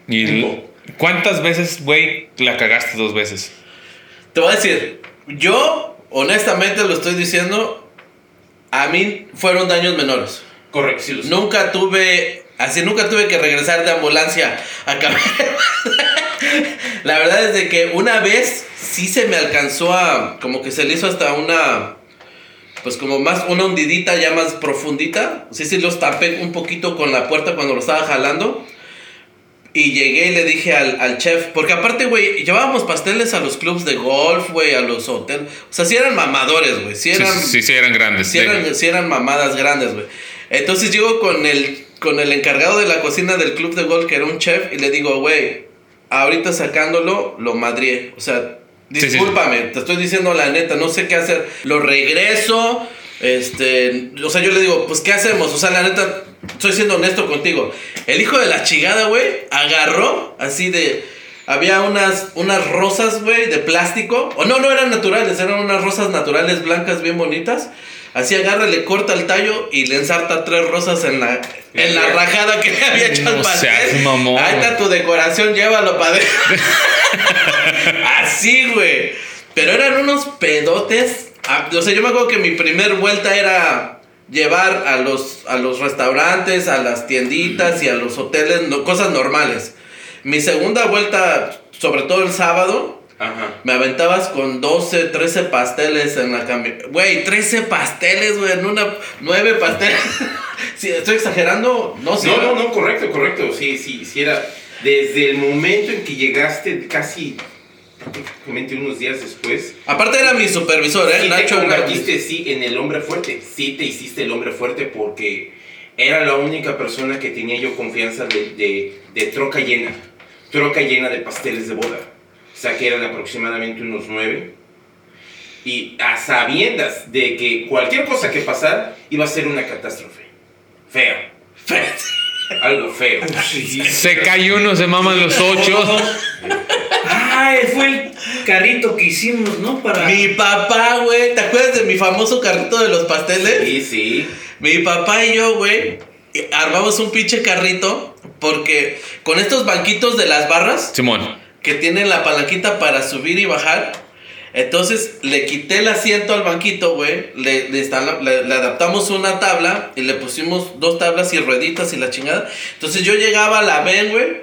¿Y cuántas veces, güey, la cagaste dos veces? Te voy a decir, yo honestamente lo estoy diciendo, a mí fueron daños menores. Correcto, sí lo sé. Nunca tuve, así nunca tuve que regresar de ambulancia a cambiar. La verdad es de que una vez sí se me alcanzó a, como que se le hizo hasta una, pues como más, una hundidita ya más profundita. Sí, sí los tapé un poquito con la puerta cuando lo estaba jalando. Y llegué y le dije al, al chef, porque aparte, güey, llevábamos pasteles a los clubs de golf, güey, a los hoteles. O sea, sí eran mamadores, güey. Sí Sí, eran, sí, sí, eran grandes. Sí eran, sí eran mamadas grandes, güey. Entonces llego con el, con el encargado de la cocina del club de golf, que era un chef, y le digo, güey, ahorita sacándolo, lo madrié. O sea, Discúlpame, te estoy diciendo la neta, no sé qué hacer. Lo regreso, este, o sea, yo le digo, pues, ¿qué hacemos? O sea, la neta, estoy siendo honesto contigo. El hijo de la chingada, güey, agarró así de... Había unas, unas rosas, güey, de plástico. O no, no eran naturales, eran unas rosas naturales blancas bien bonitas. Así agarra, le corta el tallo y le ensarta tres rosas en la, en la rajada que le había hecho al pastel. seas mamón. Ahí está tu decoración, llévalo para Así, güey. Pero eran unos pedotes. Ah, O sea, yo me acuerdo que mi primer vuelta era llevar a los, a los restaurantes, a las tienditas y a los hoteles, no- cosas normales. Mi segunda vuelta, sobre todo el sábado, Ajá. me aventabas con 12, 13 pasteles en la camioneta. Güey, 13 pasteles, güey, en una... 9 pasteles. sí, ¿Estoy exagerando? No, sí. No, no, no, correcto, correcto. Sí, sí, sí era. Desde el momento en que llegaste, casi prácticamente unos días después. Aparte era mi supervisor, ¿eh? Sí te Nacho convertiste, sí, en el hombre fuerte. Sí te hiciste el hombre fuerte porque era la única persona que tenía yo confianza de, de, de troca llena. Troca llena de pasteles de boda. O sea que eran aproximadamente unos nueve. Y a sabiendas de que cualquier cosa que pasara iba a ser una catástrofe. Feo. Feo. Algo feo. Se cae uno, se maman los ocho. Ay, fue el carrito que hicimos, ¿no? Para. Mi papá, güey, ¿te acuerdas de mi famoso carrito de los pasteles? Sí, sí. Mi papá y yo, güey, armamos un pinche carrito porque con estos banquitos de las barras Simón. Que tienen la palanquita para subir y bajar, entonces le quité el asiento al banquito, güey, le, le, le- le adaptamos una tabla y le pusimos dos tablas y rueditas y la chingada. Entonces yo llegaba a la ven, güey,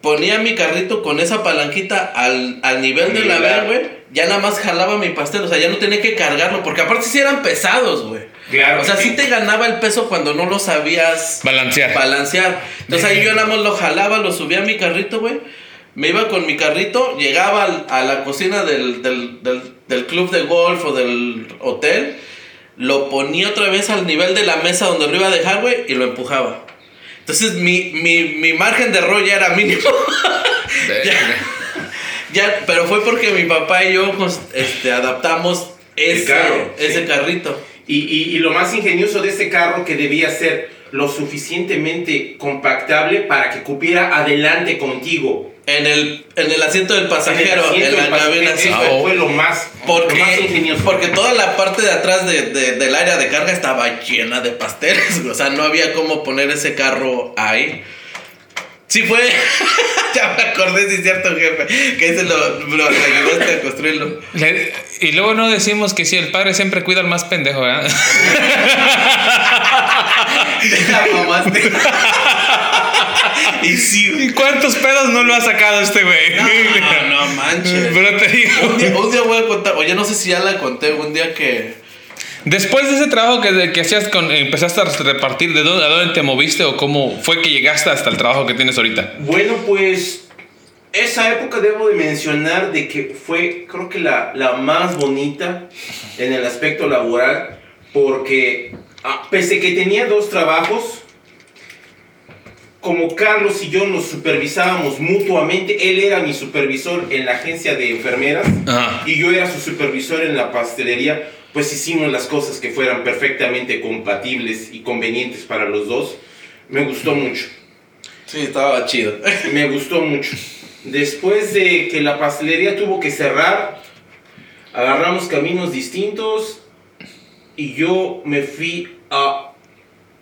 ponía mi carrito con esa palanquita al, al nivel de la ven, güey, ya nada más jalaba mi pastel, o sea, ya no tenía que cargarlo, porque aparte sí eran pesados, güey. Claro. O sea, sí te ganaba el peso cuando no lo sabías Balancear. balancear. Entonces ahí yo nada más lo jalaba, lo subía a mi carrito, güey. Me iba con mi carrito, llegaba al- a la cocina del, del, del, del club de golf o del hotel, lo ponía otra vez al nivel de la mesa donde lo iba a dejar, güey, y lo empujaba. Entonces mi, mi, mi margen de error ya era mínimo. ya, ya, pero fue porque mi papá y yo pues, este, adaptamos ese, carro, ese sí. carrito. Y, y- y lo más ingenioso de este carro que debía ser lo suficientemente compactable para que cupiera adelante contigo. En el, en el asiento del En el pasajero, asiento en la cabina, sí. Eso Ah, fue lo más, Porque, lo más ingenioso. porque toda la parte de atrás de, de- del área de carga estaba llena de pasteles. O sea, no había cómo poner ese carro ahí. Sí fue. ya me acordé, sí es cierto, jefe. Que ese lo, lo ayudaste a construirlo. Le- y luego no decimos que si el padre siempre cuida al más pendejo, ¿verdad? La mamaste. y sí, güey. ¿Y cuántos pedos no lo ha sacado este güey? No, no manches. Pero te digo. Un día, un día voy a contar, oye, no sé si ya la conté, un día que... Después de ese trabajo que, que hacías con, empezaste a repartir, ¿de dónde, a dónde te moviste o cómo fue que llegaste hasta el trabajo que tienes ahorita? Bueno, pues esa época debo de mencionar de que fue creo que la, la más bonita en el aspecto laboral porque pese que tenía dos trabajos, como Carlos y yo nos supervisábamos mutuamente, él era mi supervisor en la agencia de enfermeras Ajá. y yo era su supervisor en la pastelería, pues hicimos las cosas que fueran perfectamente compatibles y convenientes para los dos. Me gustó mucho. Sí, estaba chido. Me gustó mucho. Después de que la pastelería tuvo que cerrar, agarramos caminos distintos y yo me fui a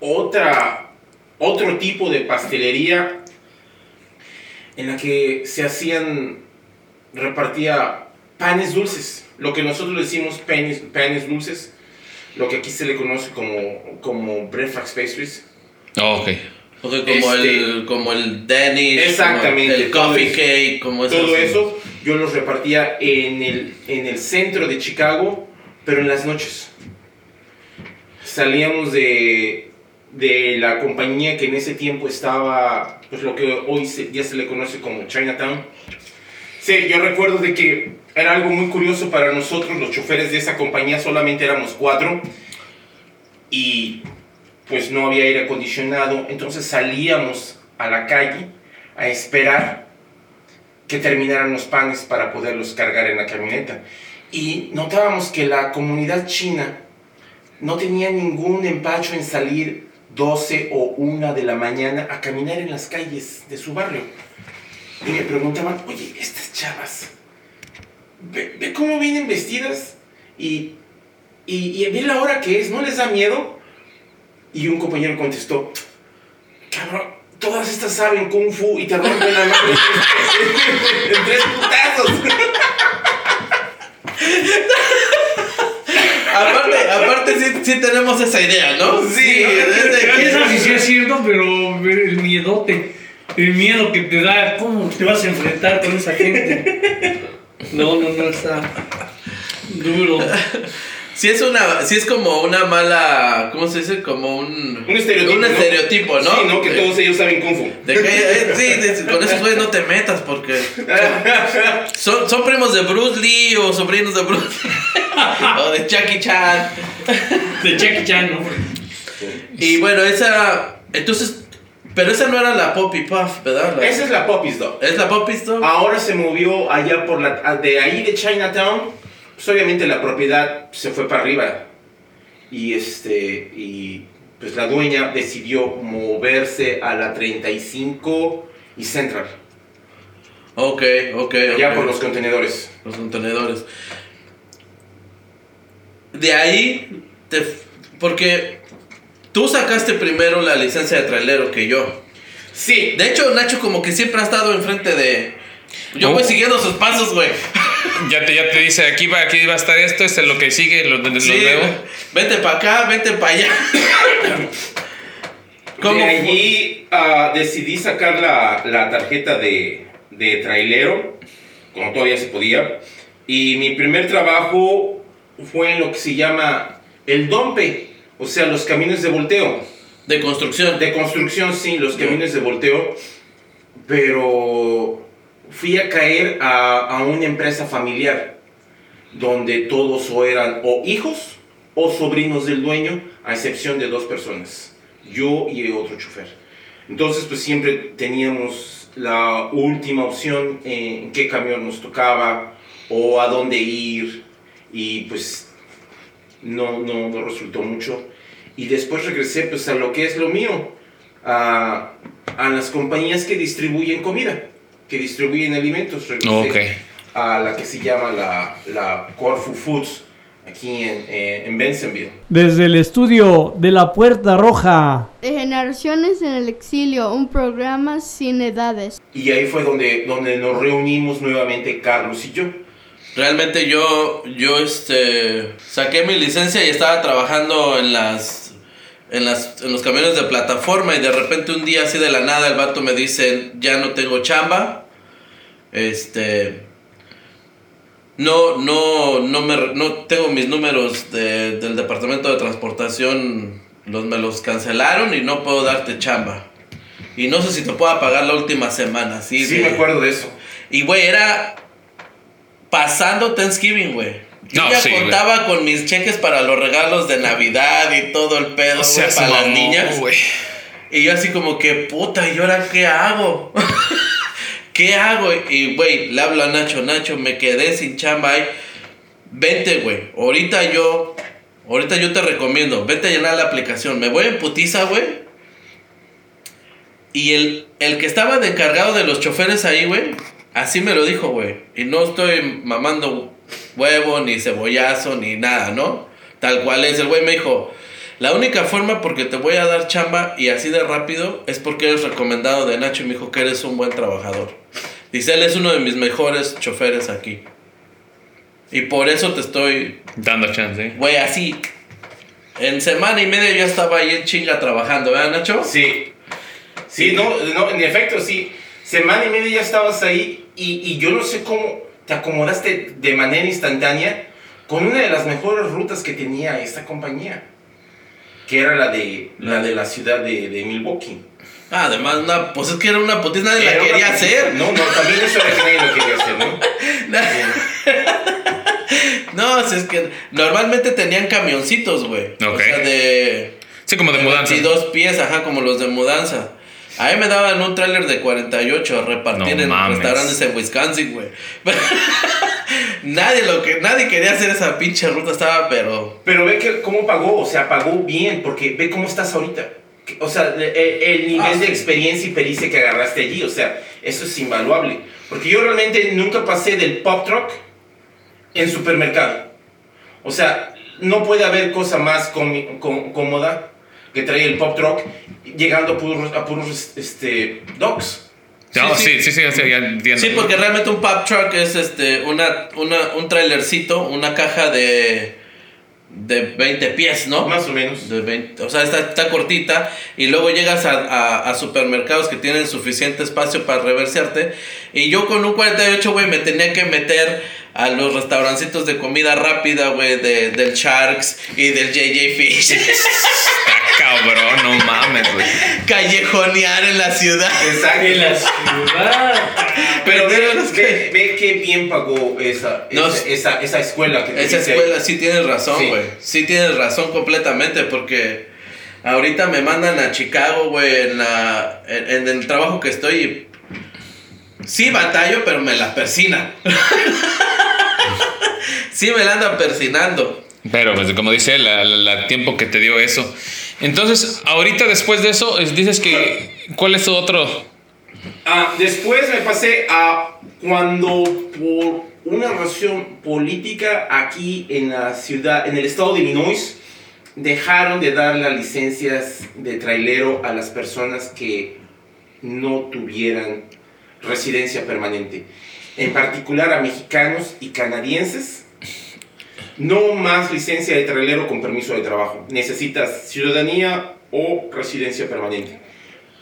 otra, otro tipo de pastelería en la que se hacían, repartía panes dulces, lo que nosotros decimos panes, panes dulces, lo que aquí se le conoce como, como breakfast pastries. Oh, ok. O sea, como, Este- el, como el Danish, Exactamente, como el todo coffee eso. cake, como esas- Todo eso yo los repartía en el, en el centro de Chicago, pero en las noches. Salíamos de, de la compañía que en ese tiempo estaba, pues lo que hoy se- ya se le conoce como Chinatown. Sí, yo recuerdo de que era algo muy curioso para nosotros, los choferes de esa compañía, solamente éramos cuatro. Y pues no había aire acondicionado, entonces salíamos a la calle a esperar que terminaran los panes para poderlos cargar en la camioneta. Y notábamos que la comunidad china no tenía ningún empacho en salir 12 o 1 de la mañana a caminar en las calles de su barrio. Y me preguntaban, oye, estas chavas, ve, ve cómo vienen vestidas y, y, y ve la hora que es, ¿no les da miedo? Y un compañero contestó, cabrón, todas estas saben kung fu y te rompen la mano en tres putazos. Aparte, aparte sí, sí tenemos esa idea, ¿no? Sí, desde que- sí, sí es cierto, pero el miedote, el miedo que te da, ¿cómo te vas a enfrentar con esa gente? No, no, no, está duro. Sí es una, sí es como una mala, ¿cómo se dice? Como un... Un estereotipo. Un ¿no? estereotipo, ¿no? Sí, ¿no? Que De- todos ellos saben Kung Fu. de que, eh, sí, de- con esos güeyes no te metas porque son, son primos de Bruce Lee o sobrinos de Bruce Lee o de Jackie Chan. De Jackie Chan, ¿no? Y bueno, esa, entonces, pero esa no era la Poppy Puff, ¿verdad? La- Esa es la Poppies Dog. ¿Es la Poppy Stop? Ahora se movió allá por la... De ahí de Chinatown, pues obviamente la propiedad se fue para arriba. Y este... Y pues la dueña decidió moverse a la 35 y Central. Ok, ok, Allá ok. por los contenedores. Los contenedores. De ahí, te, porque tú sacaste primero la licencia de trailero que yo. Sí. De hecho, Nacho como que siempre ha estado enfrente de... Yo voy siguiendo sus pasos, güey. Ya te, ya te dice, aquí va, aquí va a estar esto, esto es lo que sigue, lo, lo, lo Sí, nuevo. vente para acá, vente para allá. ¿Cómo de allí ah, decidí sacar la, la tarjeta de, de trailero, como todavía se podía. Y mi primer trabajo fue en lo que se llama el dompe, o sea, los camiones de volteo. De construcción. De construcción, sí, los camiones de volteo. Pero fui a caer a, a una empresa familiar donde todos o eran o hijos o sobrinos del dueño, a excepción de dos personas, yo y otro chofer. Entonces, pues siempre teníamos la última opción en qué camión nos tocaba o a dónde ir y pues no, no, no resultó mucho. Y después regresé pues a lo que es lo mío, a, a las compañías que distribuyen comida, que distribuyen alimentos. Regresé Ok. a la que se llama la, la Corfu Foods, aquí en, eh, en Bensenville. Desde el estudio de la Puerta Roja. De Generaciones en el Exilio, un programa sin edades. Y ahí fue donde, donde nos reunimos nuevamente Carlos y yo. Realmente yo, yo este, saqué mi licencia y estaba trabajando en las, en las, en los camiones de plataforma y de repente un día así de la nada el vato me dice, ya no tengo chamba, este, no, no, no me, no tengo mis números de- del departamento de transportación, los, me los cancelaron y no puedo darte chamba. Y no sé si te puedo pagar la última semana, ¿sí? Sí, de- me acuerdo de eso. y, güey, era pasando Thanksgiving, güey. Yo No, ya sí, contaba con mis cheques para los regalos de Navidad y todo el pedo, O para las niñas. Y yo así como que, puta, ¿y ahora qué hago? ¿Qué hago? Y, güey, le hablo a Nacho, Nacho, me quedé sin chamba ahí. Vente, güey, ahorita yo, ahorita yo te recomiendo, vete a llenar la aplicación. Me voy en putiza, güey. Y el, el que estaba de encargado de los choferes ahí, güey, así me lo dijo, güey. Y no estoy mamando huevo, ni cebollazo, ni nada, ¿no? Tal cual es. El güey me dijo, la única forma porque te voy a dar chamba y así de rápido es porque eres recomendado de Nacho y me dijo que eres un buen trabajador. Dice, él es uno de mis mejores choferes aquí. Y por eso te estoy, Dando chance, ¿eh? güey, así. En semana y media yo estaba ahí en chinga trabajando, ¿verdad, Nacho? Sí. Sí, no, no, en efecto, sí. Semana y media ya estabas ahí y, y yo no sé cómo te acomodaste de manera instantánea con una de las mejores rutas que tenía esta compañía, que era la de la, de la ciudad de, de Milwaukee. Ah, además, una, pues es que era una putiza, nadie la Era quería hacer. No, no, también eso era que nadie lo quería hacer, ¿no? No, si es que normalmente tenían camioncitos, güey. O Ok. sea, de. Sí, como de mudanza. 22 pies, ajá, como los de mudanza. A mí me daban un tráiler de 48 a repartir No en mames. restaurantes en Wisconsin, güey. nadie, lo que, nadie quería hacer esa pinche ruta, estaba, pero. Pero ve que cómo pagó, o sea, pagó bien, porque ve cómo estás ahorita. O sea, el, el nivel Ah, de sí. experiencia y pericia que agarraste allí, o sea, eso es invaluable. Porque yo realmente nunca pasé del pop truck en supermercado. O sea, no puede haber cosa más comi- com- cómoda que traer el pop truck llegando a puros, a puros este, dogs. No, Sí, sí, sí, sí, sí, ya entiendo. Sí, porque realmente un pub truck es este una, una, un trailercito, una caja de de 20 pies, ¿no? Más o menos. De 20, o sea, está, está cortita y luego llegas a, a- a supermercados que tienen suficiente espacio para reversearte. Y yo con un 48, güey, me tenía que meter a los restaurancitos de comida rápida, güey, de, del Sharks y del JJ Fish. Está cabrón, no mames, güey. Callejonear en la ciudad. Exacto. En la ciudad. Pero ve, ve, ve qué bien pagó esa, No, esa, esa, esa escuela. Que Esa escuela ahí. sí tienes razón, Sí. güey. Sí. tienes razón completamente porque ahorita me mandan a Chicago, güey, en, la, en, en el trabajo que estoy. Sí batallo, pero me la persinan. sí me la andan persinando. Pero, pues, como dice, el la, tiempo que te dio eso. Entonces, ahorita después de eso, es- dices que. ¿Cuál es tu otro? Ah, después me pasé a cuando por una razón política aquí en la ciudad, en el estado de Illinois, dejaron de dar las licencias de trailero a las personas que no tuvieran residencia permanente. En particular a mexicanos y canadienses. No más licencia de trailero con permiso de trabajo. Necesitas ciudadanía o residencia permanente.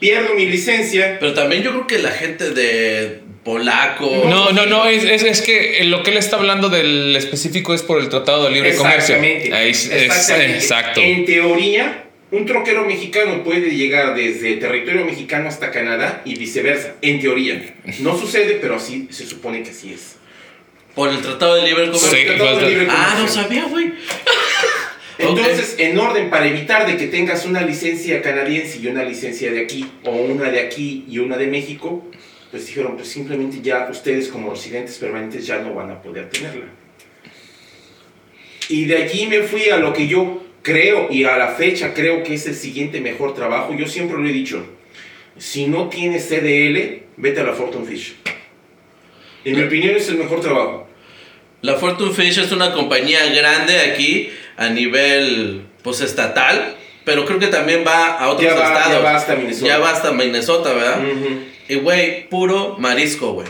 Pierdo mi licencia Pero también yo creo que la gente de polaco. No, no, no, es, es, es que lo que él está hablando del específico es por el Tratado de Libre Comercio. Exactamente. Ahí es- exacto. En teoría, un troquero mexicano puede llegar desde territorio mexicano hasta Canadá y viceversa. En teoría. No sucede, pero así se supone que así es. Por el Tratado de Libre Comercio. Sí, Tratado de falta- Libre Ah, no sabía, güey. Entonces, en orden, para evitar de que tengas una licencia canadiense y una licencia de aquí, o una de aquí y una de México, pues dijeron, pues simplemente ya ustedes como residentes permanentes ya no van a poder tenerla. Y de allí me fui a lo que yo creo, y a la fecha creo que es el siguiente mejor trabajo. Yo siempre lo he dicho, si no tienes CDL, vete a la Fortune Fish. En mi opinión es el mejor trabajo. La Fortune Fish es una compañía grande aquí a nivel pues estatal, pero creo que también va a otros Ya va- ya estados. va hasta Minnesota. Ya va hasta Minnesota, ¿verdad? Ujú. Y güey, puro marisco, güey.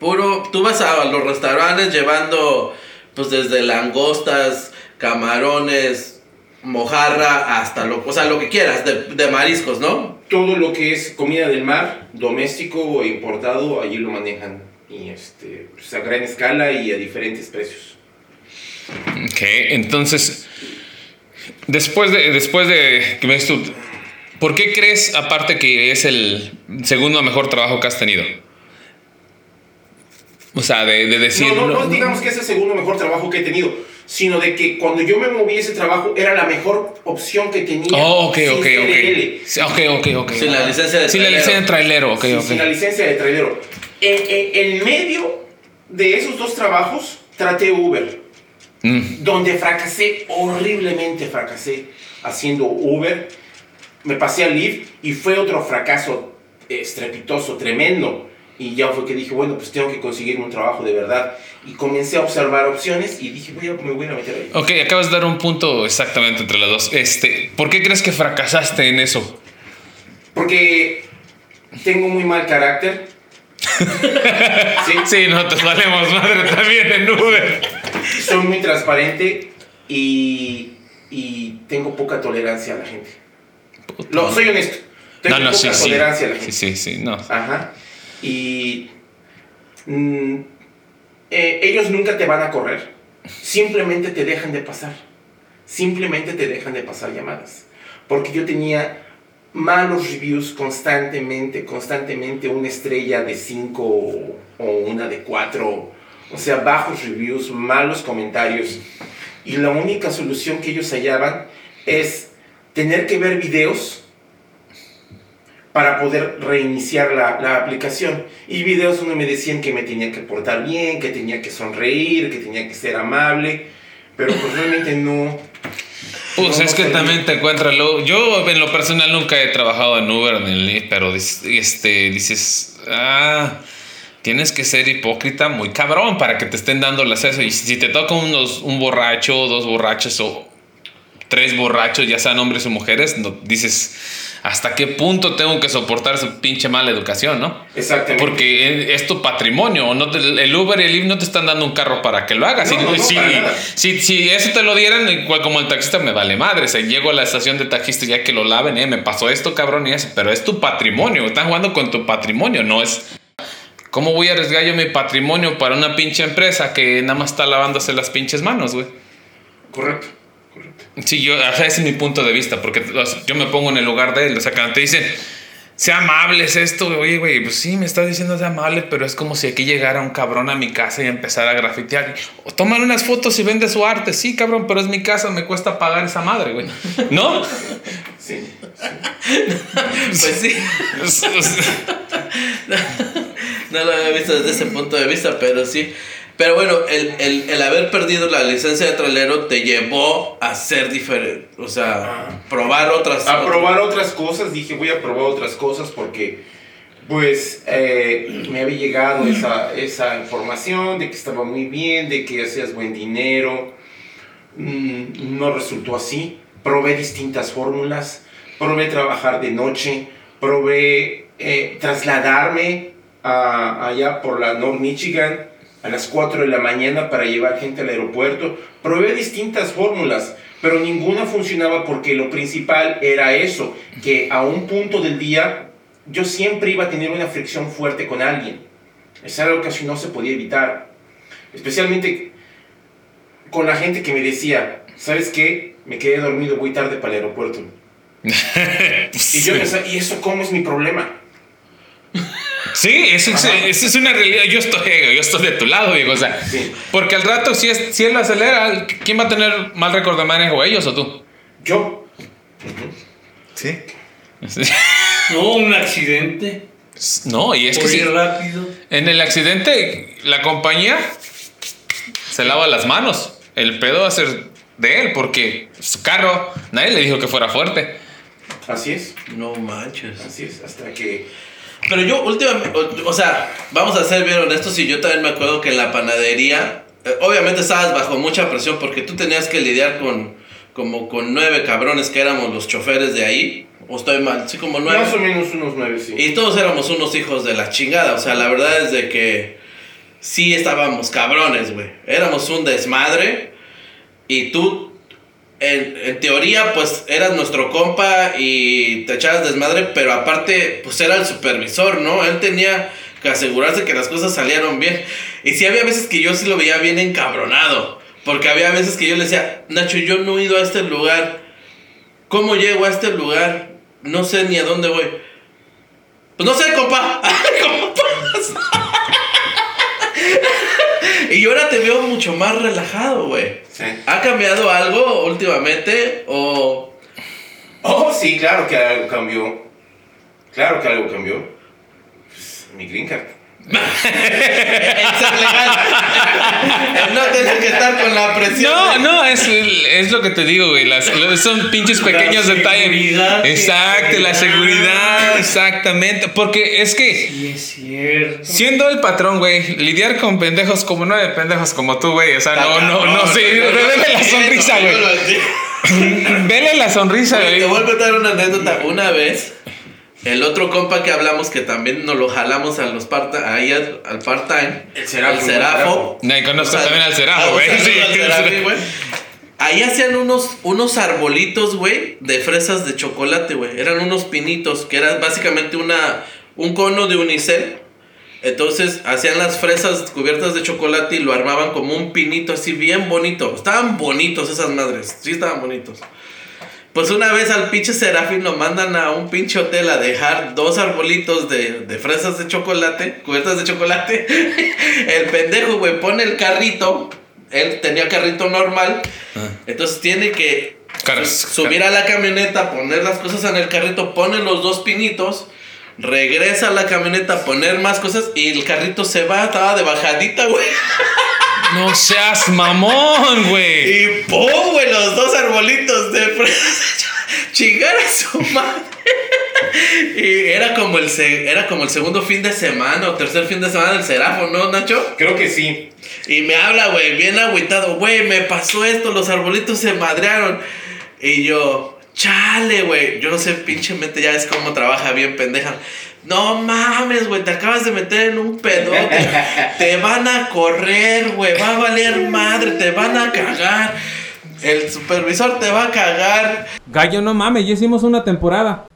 Puro, tú vas a los restaurantes llevando pues desde langostas, camarones, mojarra hasta lo, o sea, lo que quieras de, de mariscos, ¿no? todo lo que es comida del mar, doméstico o importado, allí lo manejan. Y este, pues, a gran escala y a diferentes precios. Ok, entonces, después de, después de que me tú, ¿por qué crees, aparte que es el segundo mejor trabajo que has tenido? O sea, de, de decir... no, no, no no- digamos que es el segundo mejor trabajo que he tenido, sino de que cuando yo me moví a ese trabajo era la mejor opción que tenía. Oh, ok, sin ok, CDL. ok. Sí, Ok, ok, ok. Sin la licencia de Sin la trailero. licencia de trailero, ok. Sin la licencia de trailero. En, en- en medio de esos dos trabajos, traté Uber. Mm. donde fracasé, horriblemente fracasé haciendo Uber. Me pasé a Lyft y fue otro fracaso estrepitoso, tremendo. Y ya fue que dije, bueno, pues tengo que conseguir un trabajo de verdad. Y comencé a observar opciones y dije, voy a, me voy a meter ahí. Ok, acabas de dar un punto exactamente entre las dos. Este, ¿Por qué crees que fracasaste en eso? Porque tengo muy mal carácter. sí, Sí, nosotros valemos madre también en Uber. soy muy transparente y, y tengo poca tolerancia a la gente. Lo, soy honesto. Tengo No, no, poca sí, sí. tolerancia a la gente. Sí, sí, sí, no. Ajá. Y mm, eh, ellos nunca te van a correr. Simplemente te dejan de pasar. Simplemente te dejan de pasar llamadas. Porque yo tenía malos reviews constantemente, constantemente una estrella de 5 o una de 4. O sea, bajos reviews, malos comentarios. Y la única solución que ellos hallaban es tener que ver videos para poder reiniciar la, la aplicación. Y videos donde me decían que me tenía que portar bien, que tenía que sonreír, que tenía que ser amable, pero pues realmente no. Pues no, es que también te encuentras lo Yo en lo personal nunca he trabajado en Uber ni en Lyft, pero este, dices, ah, tienes que ser hipócrita muy cabrón para que te estén dando el acceso. Y si te toca unos, un borracho, dos borrachos o tres borrachos, ya sean hombres o mujeres, no, dices, hasta qué punto tengo que soportar su pinche mala educación, ¿no? Exactamente. Porque es tu patrimonio. No te- el Uber y el Lyft no te están dando un carro para que lo hagas. No, si, no, si- eso te lo dieran, igual como el taxista me vale madre. O sea, llego a la estación de taxista ya que lo laven, eh, me pasó esto, cabrón, y eso. Pero es tu patrimonio. Están jugando con tu patrimonio, no es. ¿Cómo voy a arriesgar yo mi patrimonio para una pinche empresa que nada más está lavándose las pinches manos, güey? Correcto, correcto. Sí, yo, ese es mi punto de vista, porque yo me pongo en el lugar de él. O sea, cuando te dicen, sea amable, es esto, oye, güey, pues sí, me estás diciendo sea amable, pero es como si aquí llegara un cabrón a mi casa y empezara a grafitear. O toman unas fotos y vende su arte. Sí, cabrón, pero es mi casa, me cuesta pagar esa madre, güey. ¿No? Sí. Pues sí. No lo había visto desde ese punto de vista, pero sí. Pero bueno, el, el, el haber perdido la licencia de trailero te llevó a ser diferente. O sea, probar otras A probar otras cosas, dije voy a probar otras cosas porque pues eh, me había llegado esa, esa información de que estaba muy bien, de que hacías buen dinero. Mm, no resultó así. Probé distintas fórmulas, probé trabajar de noche, probé eh, trasladarme a- allá por la North Michigan a las 4 de la mañana para llevar gente al aeropuerto. Probé distintas fórmulas, pero ninguna funcionaba porque lo principal era eso, que a un punto del día yo siempre iba a tener una fricción fuerte con alguien. Es algo que así no se podía evitar. Especialmente con la gente que me decía, ¿sabes qué? Me quedé dormido, voy tarde para el aeropuerto. Y yo pensaba, ¿y eso cómo es mi problema? Sí, eso es, es una realidad. Yo estoy, yo estoy de tu lado, digo. O sea, Sí. porque al rato, si, es, si él lo acelera, ¿quién va a tener mal récord de manejo? ¿Ellos o tú? Yo, Sí. No, un accidente. No, y es que ir rápido. en el accidente la compañía se lava las manos. El pedo va a ser de él porque su carro, nadie le dijo que fuera fuerte. así es, No manches. así es, hasta que... Pero yo últimamente, o, o sea, vamos a ser bien honestos y yo también me acuerdo que en la panadería, eh, obviamente estabas bajo mucha presión porque tú tenías que lidiar con como con nueve cabrones que éramos los choferes de ahí. O estoy mal, sí, como nueve. Más o menos unos nueve, sí. Y todos éramos unos hijos de la chingada. O sea, la verdad es de que sí estábamos cabrones, güey. Éramos un desmadre. Y tú, en, en teoría, pues eras nuestro compa y te echabas desmadre. Pero aparte, pues era el supervisor, ¿no? Él tenía que asegurarse que las cosas salieron bien. Y sí había veces que yo sí lo veía bien encabronado. Porque había veces que yo le decía, Nacho, yo no he ido a este lugar. ¿Cómo llego a este lugar? No sé ni a dónde voy. Pues no sé, compa. ¿Cómo pasa? Y yo ahora te veo mucho más relajado, güey. Sí. ¿Ha cambiado algo últimamente? O. Oh, sí, claro que algo cambió. Claro que algo cambió. Pues, mi green card. Legal. No tener que estar con la presión. No, de- no, es, es lo que te digo, güey. Las, son pinches pequeños La detalles. Exacto, la seguridad. exactamente. Porque es que Sí, es cierto. siendo el patrón, güey, lidiar con pendejos como nueve pendejos como tú, güey. O sea, no, no, no, sí, vele la sonrisa, güey. Vele la sonrisa, güey. Te voy a contar una anécdota. Una vez, el otro compa que hablamos, que también nos lo jalamos a los part ahí al, al part-time, El Serafo, el Serafo. No, conozco O sea, también al Serafo, ah, güey. Sí, güey. Ahí hacían unos, unos arbolitos, güey, de fresas de chocolate, güey. Eran unos pinitos, que eran básicamente una, un cono de unicel. Entonces hacían las fresas cubiertas de chocolate y lo armaban como un pinito así bien bonito. Estaban bonitos esas madres, sí estaban bonitos. Pues una vez al pinche Serafín lo mandan a un pinche hotel a dejar dos arbolitos de, de fresas de chocolate, cubiertas de chocolate. El pendejo, güey, pone el carrito. Él tenía carrito normal. Entonces tiene que subir a la camioneta, poner las cosas en el carrito, pone los dos pinitos. Regresa a la camioneta, poner más cosas y el carrito se va, estaba de bajadita, güey. No seas mamón, güey. Y ¡pum! güey, los dos arbolitos de fresas. Chingar a su madre. Y era como, el se- era como el segundo fin de semana o tercer fin de semana del Serafo, ¿no, Nacho? Creo que sí. Y me habla, güey, bien agüitado. Güey, me pasó esto, los arbolitos se madrearon. Y yo, Chale, güey. Yo no sé, pinche mente, ya es como trabaja bien, pendeja. No mames, güey, te acabas de meter en un pedote. te van a correr, güey. Va a valer madre, te van a cagar. El supervisor te va a cagar. Gallo, no mames, ya hicimos una temporada.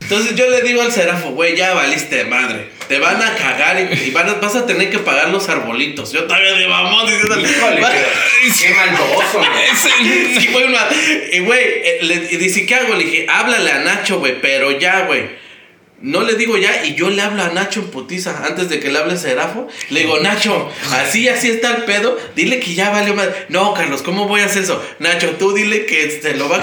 Entonces yo le digo al serafo, güey, ya valiste madre. Te van a cagar y, y van a- vas a tener que pagar los arbolitos. Yo todavía de mamón diciéndole. Híjole, "Va- pero qué maldoso, güey. Sí, güey, una- y güey, eh, le- y dice, ¿qué hago? Le dije, háblale a Nacho, güey, pero ya, güey. No le digo ya, y yo le hablo a Nacho en putiza antes de que le hable Serafo. Le digo, Nacho, así, así está el pedo. Dile que ya vale más. No, Carlos, ¿cómo voy a hacer eso? Nacho, tú dile que se lo va a.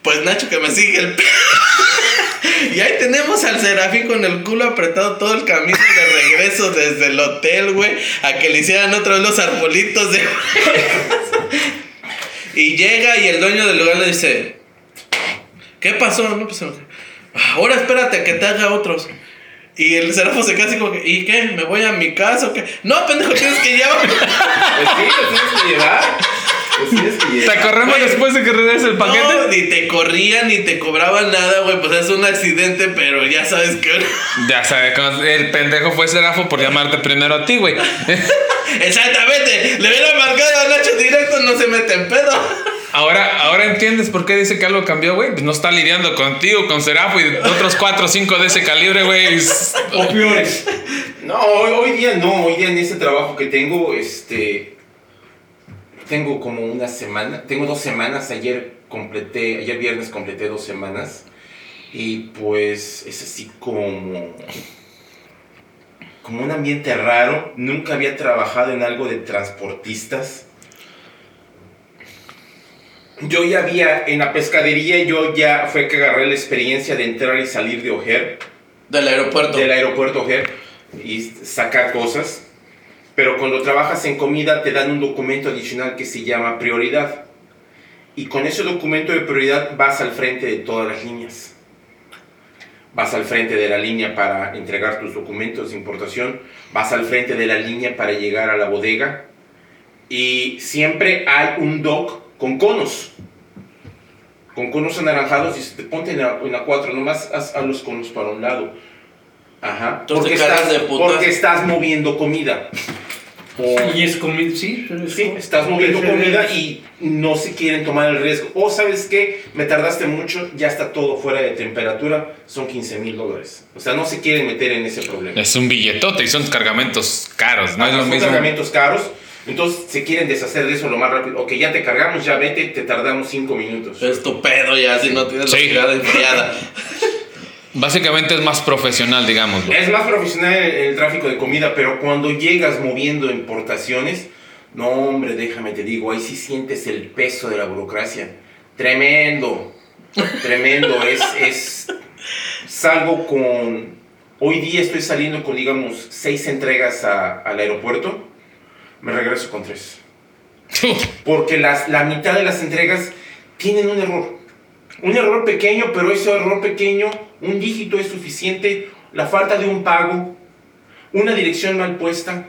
Pues Nacho, que me sigue el pedo. Y ahí tenemos al Serafín con el culo apretado todo el camino de regreso desde el hotel, güey, a que le hicieran otra vez los arbolitos de. y llega y el dueño del lugar le dice: ¿Qué pasó? No, pues, ahora espérate que te haga otros. Y el Serafo se queda así como que, ¿y qué? ¿Me voy a mi casa o qué? No, pendejo, tienes que llevar. Pues sí, lo tienes que llevar. Pues tienes que ¿Te llevar. corremos después de que regrese el paquete? No, ni te corrían ni te cobraban nada, güey. Pues es un accidente, pero ya sabes que. Ya sabes, el pendejo fue Serafo por llamarte primero a ti, güey. Exactamente. Le hubiera marcado a Nacho directo, no se mete en pedo. Ahora, ahora entiendes por qué dice que algo cambió, güey. Pues no está lidiando contigo, con Serafo y otros 4 o 5 de ese calibre, güey. O peores. No, hoy, hoy día no, hoy día en ese trabajo que tengo, este, tengo como una semana, tengo dos semanas, ayer completé, ayer viernes completé dos semanas y pues es así como, como un ambiente raro, nunca había trabajado en algo de transportistas. Yo ya había, en la pescadería, yo ya fue que agarré la experiencia de entrar y salir de O'Hare Del aeropuerto. del aeropuerto O'Hare y sacar cosas. Pero cuando trabajas en comida te dan un documento adicional que se llama prioridad. Y con ese documento de prioridad vas al frente de todas las líneas. Vas al frente de la línea para entregar tus documentos de importación. Vas al frente de la línea para llegar a la bodega. Y siempre hay un dock con conos. Con conos anaranjados y se te ponte en la, en la 4, nomás haz a los conos para un lado. Ajá. Entonces Porque estás, de porque estás moviendo comida. O- Y es comida, sí. pero es Sí, estás moviendo comida y no se quieren tomar el riesgo. O sabes qué, me tardaste mucho, ya está todo fuera de temperatura, son 15 mil dólares. O sea, no se quieren meter en ese problema. Es un billetote y son cargamentos caros, no es Ajá, lo son mismo. cargamentos caros, entonces se quieren deshacer de eso lo más rápido. Ok, ya te cargamos, ya vete, te tardamos 5 minutos. Es tu pedo ya, si no tienes Sí. la enfriada. Básicamente es más profesional, digamos. Es más profesional el, el tráfico de comida, pero cuando llegas moviendo importaciones, no hombre, déjame te digo, ahí sí sientes el peso de la burocracia. Tremendo, tremendo. es, es, salgo con, hoy día estoy saliendo con, digamos, seis entregas a- al aeropuerto, me regreso con tres. Porque las, la mitad de las entregas tienen un error. Un error pequeño, pero ese error pequeño, un dígito es suficiente. La falta de un pago, una dirección mal puesta,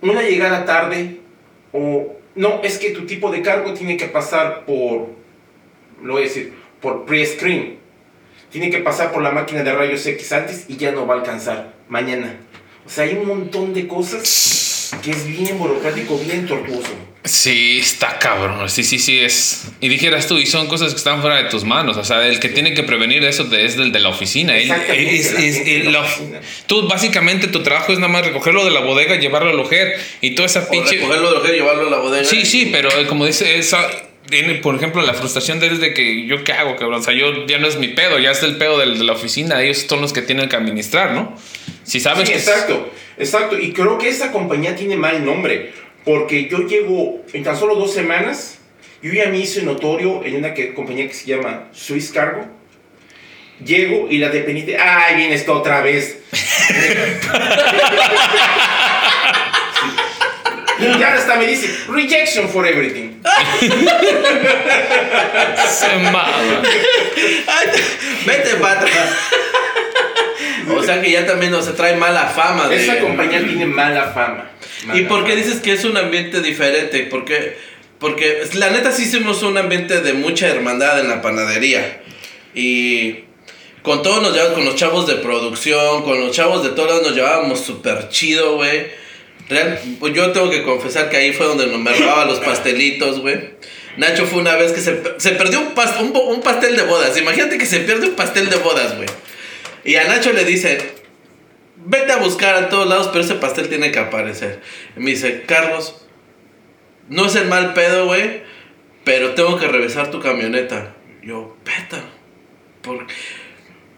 una llegada tarde, o no, es que tu tipo de cargo tiene que pasar por, lo voy a decir, por pre-screen. Tiene que pasar por la máquina de rayos X antes y ya no va a alcanzar mañana. O sea, hay un montón de cosas que es bien burocrático, bien tortuoso. Sí, está cabrón. Sí, sí, sí es. Y dijeras tú, y son cosas que están fuera de tus manos. O sea, el que tiene que prevenir eso de- es del de la oficina. Él- Exactamente, es- la es- gente de el- la la- oficina. tú, básicamente, tu trabajo es nada más recogerlo de la bodega, llevarlo al ojer y toda esa O pinche. recogerlo de lo que llevarlo a la bodega. Sí, sí, pero eh, como dice, esa, tiene, por ejemplo, la frustración de él es de que yo qué hago, cabrón. O sea, yo ya no es mi pedo, ya es el pedo del- de la oficina. Ellos son los que tienen que administrar, ¿no? Si sabes Sí, que. exacto, exacto. Y creo que esa compañía tiene mal nombre, porque yo llevo en tan solo dos semanas, yo ya me hice notorio en una que- compañía que se llama Swiss Cargo. Llego y la dependiente, ay, vienes tú otra vez. y ya hasta me dice, rejection for everything. Se mama. Vete para atrás. O sea que ya también nos trae mala fama. De... Esa compañía tiene mala fama. ¿Y por qué dices que es un ambiente diferente? Porque Porque la neta sí hicimos un ambiente de mucha hermandad en la panadería. Y con todos nos llevamos, con los chavos de producción, con los chavos de todos lados nos llevábamos súper chido, güey. Real, pues yo tengo que confesar que ahí fue donde me robaba los pastelitos, güey. Nacho fue una vez que se, se perdió un, pas- un, bo- un pastel de bodas. Imagínate que se pierde un pastel de bodas, güey. Y a Nacho le dicen, vete a buscar a todos lados, pero ese pastel tiene que aparecer. Y me dice, Carlos, no es el mal pedo, güey, pero tengo que revisar tu camioneta. Yo, vete. Por...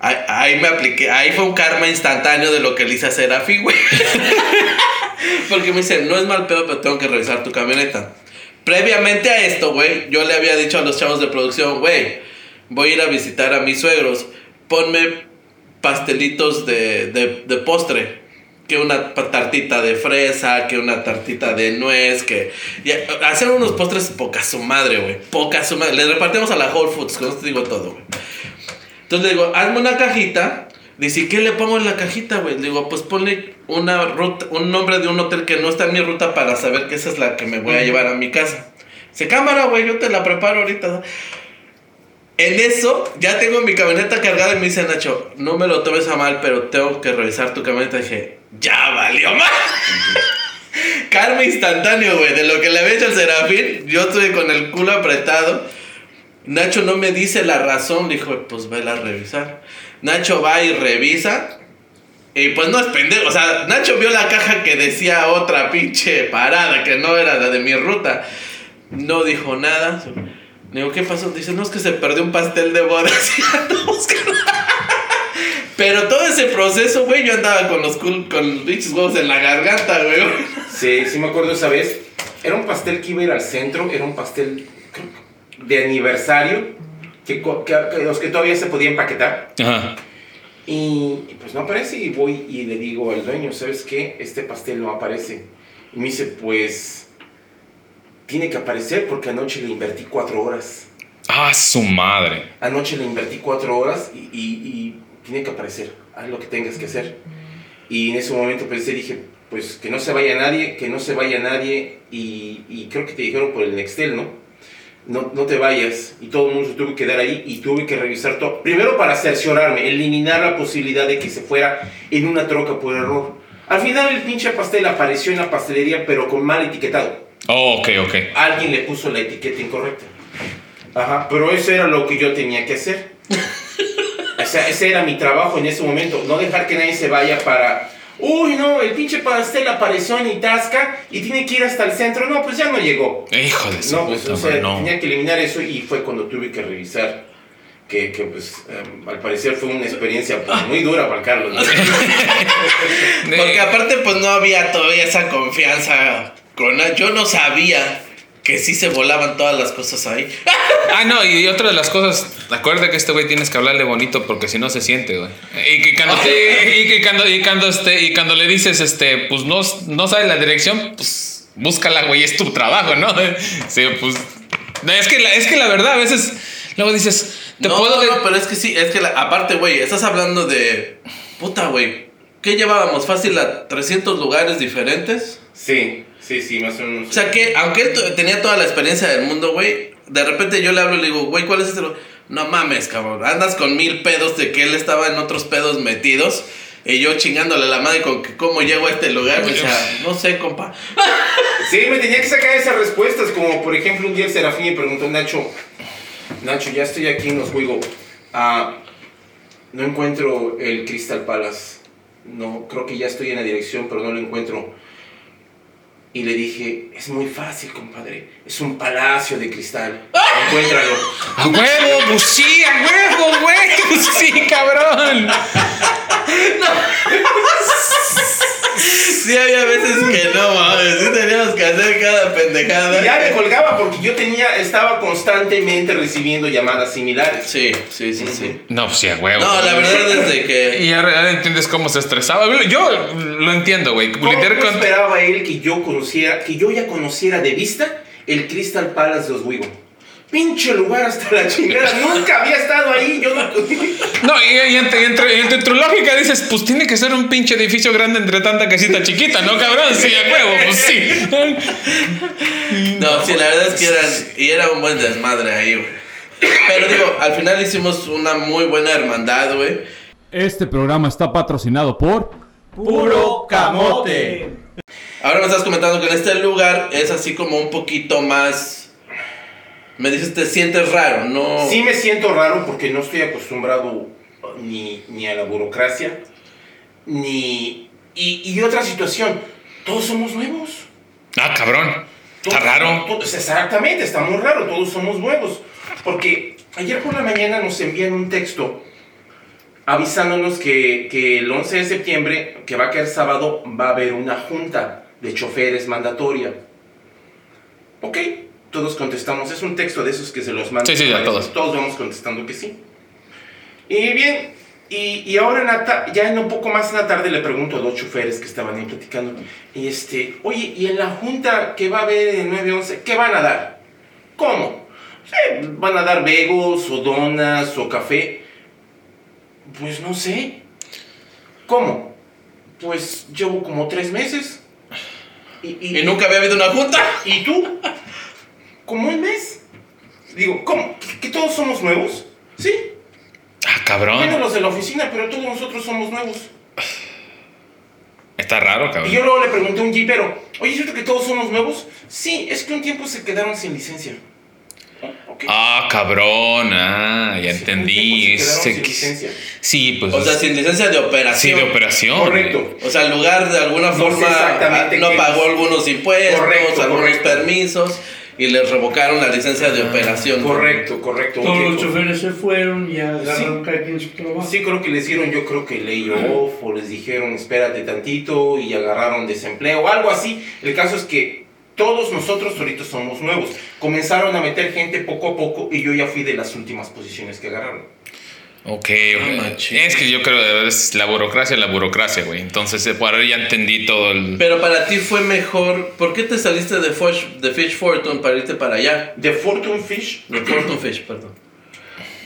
Ahí, ahí me apliqué, ahí fue un karma instantáneo de lo que le hice a Serafi, güey. Porque me dice, no es mal pedo, pero tengo que revisar tu camioneta. Previamente a esto, güey, yo le había dicho a los chavos de producción, güey, voy a ir a visitar a mis suegros, ponme pastelitos de, de, de postre. Que una tartita de fresa, que una tartita de nuez, que... Hacer unos postres poca su madre, güey. Poca su madre. Le repartimos a la Whole Foods, con esto te digo todo, güey. Entonces le digo, hazme una cajita. Dice, ¿qué le pongo en la cajita, güey? Le digo, pues ponle una ruta, un nombre de un hotel que no está en mi ruta para saber que esa es la que me voy a llevar a mi casa. Dice, cámara, güey, yo te la preparo ahorita. En eso, ya tengo mi camioneta cargada y me dice Nacho, no me lo tomes a mal, pero tengo que revisar tu camioneta. dije, ya valió mal. Karma instantáneo, güey, de lo que le había hecho al Serafín. Yo estuve con el culo apretado. Nacho no me dice la razón, dijo, pues vela a revisar. Nacho va y revisa. Y pues no es pendejo, o sea, Nacho vio la caja que decía otra pinche parada, que no era la de mi ruta. No dijo nada. Digo, ¿qué pasó? Dice, no, es que se perdió un pastel de bodas y ando buscando. Pero todo ese proceso, güey, yo andaba con los, cul- con pinches huevos en la garganta, güey. Sí, sí me acuerdo esa vez. Era un pastel que iba a ir al centro, era un pastel de aniversario, que, que- que los que todavía se podía empaquetar. Ajá. Y, y pues no aparece y voy y le digo al dueño, ¿sabes qué? Este pastel no aparece. Y me dice, pues tiene que aparecer porque anoche le invertí cuatro horas. Ah, su madre. Anoche le invertí cuatro horas y, y- y tiene que aparecer. Haz lo que tengas que hacer. Y en ese momento pensé, dije, pues que no se vaya nadie, que no se vaya nadie. Y, y creo que te dijeron por el Nextel, ¿no? No, no te vayas. Y todo el mundo se tuvo que quedar ahí y tuve que revisar todo. Primero para cerciorarme, eliminar la posibilidad de que se fuera en una troca por error. Al final el pinche pastel apareció en la pastelería, pero con mal etiquetado Oh, ok, ok. alguien le puso la etiqueta incorrecta. Ajá, pero eso era lo que yo tenía que hacer. O sea, ese era mi trabajo en ese momento. No dejar que nadie se vaya para. Uy, no, el pinche pastel apareció en Itasca y tiene que ir hasta el centro. No, pues ya no llegó. Hijo de su No, pues puta o sea, no. tenía que eliminar eso y fue cuando tuve que revisar. Que, que pues, em, al parecer fue una experiencia pues, muy dura para Carlos. ¿no? Porque aparte, pues no había todavía esa confianza con. Yo no sabía que sí se volaban todas las cosas ahí. Ah, no, y otra de las cosas, acuérdate que este güey tienes que hablarle bonito porque si no se siente, güey. Y que cuando, te- y que cuando, y cuando, este, y cuando le dices, este, pues no, no sabes la dirección, pues búscala, güey, es tu trabajo, ¿no? Sí, pues. no, Es que, la, es que la verdad, a veces, luego dices, te no, puedo. no, pero es que sí, es que la- aparte, güey, estás hablando de. Puta, güey. ¿Qué llevábamos? Fácil a 300 lugares diferentes. Sí, sí, sí, más o menos. O sea que, aunque él tenía toda la experiencia del mundo, güey, de repente yo le hablo y le digo, güey, ¿cuál es este? lu-?" No mames, cabrón. Andas con mil pedos de que él estaba en otros pedos metidos. Y yo chingándole la madre con que cómo llego a este lugar. O sea, no sé, compa. Sí, me tenía que sacar esas respuestas, como por ejemplo un día el Serafín me preguntó, Nacho, Nacho, ya estoy aquí en Oswego, ah, no encuentro el Crystal Palace, no, creo que ya estoy en la dirección, pero no lo encuentro. Y le dije, es muy fácil, compadre, es un palacio de cristal, encuéntralo. ¡A huevo! ¡Pues sí! ¡A huevo, güey! ¡Pues sí, cabrón! Sí, había veces que no, mames. Sí teníamos que hacer cada pendejada. Y ya me colgaba porque yo tenía, estaba constantemente recibiendo llamadas similares. Sí, sí, sí, sí. No, pues sí, a huevo. No, la verdad es de que. Y ahora entiendes cómo se estresaba. Yo lo entiendo, güey. ¿Cómo no esperaba él que yo conociera, que yo ya conociera de vista el Crystal Palace de Oswego? Pinche lugar hasta la chingada. Nunca había estado ahí. Yo no. No, y, y entre, y entre- y entre tu lógica dices, pues tiene que ser un pinche edificio grande entre tanta casita chiquita, ¿no, cabrón? Sí, a huevo, pues sí. No, sí, la verdad es que eran, y era un buen desmadre ahí, güey. Pero digo, al final hicimos una muy buena hermandad, güey. Este programa está patrocinado por Puro camote. Ahora me estás comentando que en este lugar es así como un poquito más. Me dices, te sientes raro, ¿no? Sí me siento raro porque no estoy acostumbrado ni, ni a la burocracia, ni... Y, y otra situación, todos somos nuevos. Ah, cabrón. Está raro. todos- exactamente, está muy raro, todos somos nuevos. Porque ayer por la mañana nos envían un texto avisándonos que, que el 11 de septiembre, que va a caer sábado, va a haber una junta de choferes mandatoria. Ok, todos contestamos, es un texto de esos que se los mandan. Sí, sí, a todos. Todos vamos contestando que sí. Y bien, y, y ahora en la ya en un poco más en la tarde le pregunto a dos choferes que estaban ahí platicando, y este, oye, ¿y en la junta que va a haber en 9-11, qué van a dar? ¿Cómo? Sí, ¿Van a dar begos o donas o café? Pues no sé. ¿Cómo? Pues llevo como tres meses. ¿Y, y- Y nunca había habido una junta. ¿Y tú? ¿Como un mes? Digo, ¿cómo? ¿Que, que todos somos nuevos? Sí. Ah, Menos cabrón. los de la oficina, pero todos nosotros somos nuevos. Está raro, Y cabrón. yo luego le pregunté a un jeepero, oye, ¿es cierto que todos somos nuevos? Sí, es que un tiempo se quedaron sin licencia. "Ah, ok". Ah, cabrón. Ah, ya Sí, entendí. se Ese- sin. Sí, pues. O sea, sin licencia de sí, operación. de operación. Correcto. O sea, el lugar de alguna No forma no pagó es. algunos impuestos, Correcto, algunos correcto. permisos y les revocaron la licencia de operación. Correcto, correcto. Todos los tiempo. choferes se fueron y agarraron Sí. cada quien su trabajo. Sí, creo que les dieron, yo creo que lay off, o les dijeron espérate tantito y agarraron desempleo, algo así. El caso es que todos nosotros ahorita somos nuevos. Comenzaron a meter gente poco a poco y yo ya fui de las últimas posiciones que agarraron. Ok, Ah, es que yo creo que es la burocracia, la burocracia, güey. Entonces, eh, por ahora ya entendí todo el. Pero para ti fue mejor. ¿Por qué te saliste de, Fish, de Fish Fortune para irte para allá? De Fortune Fish, De Fortune Fish, perdón.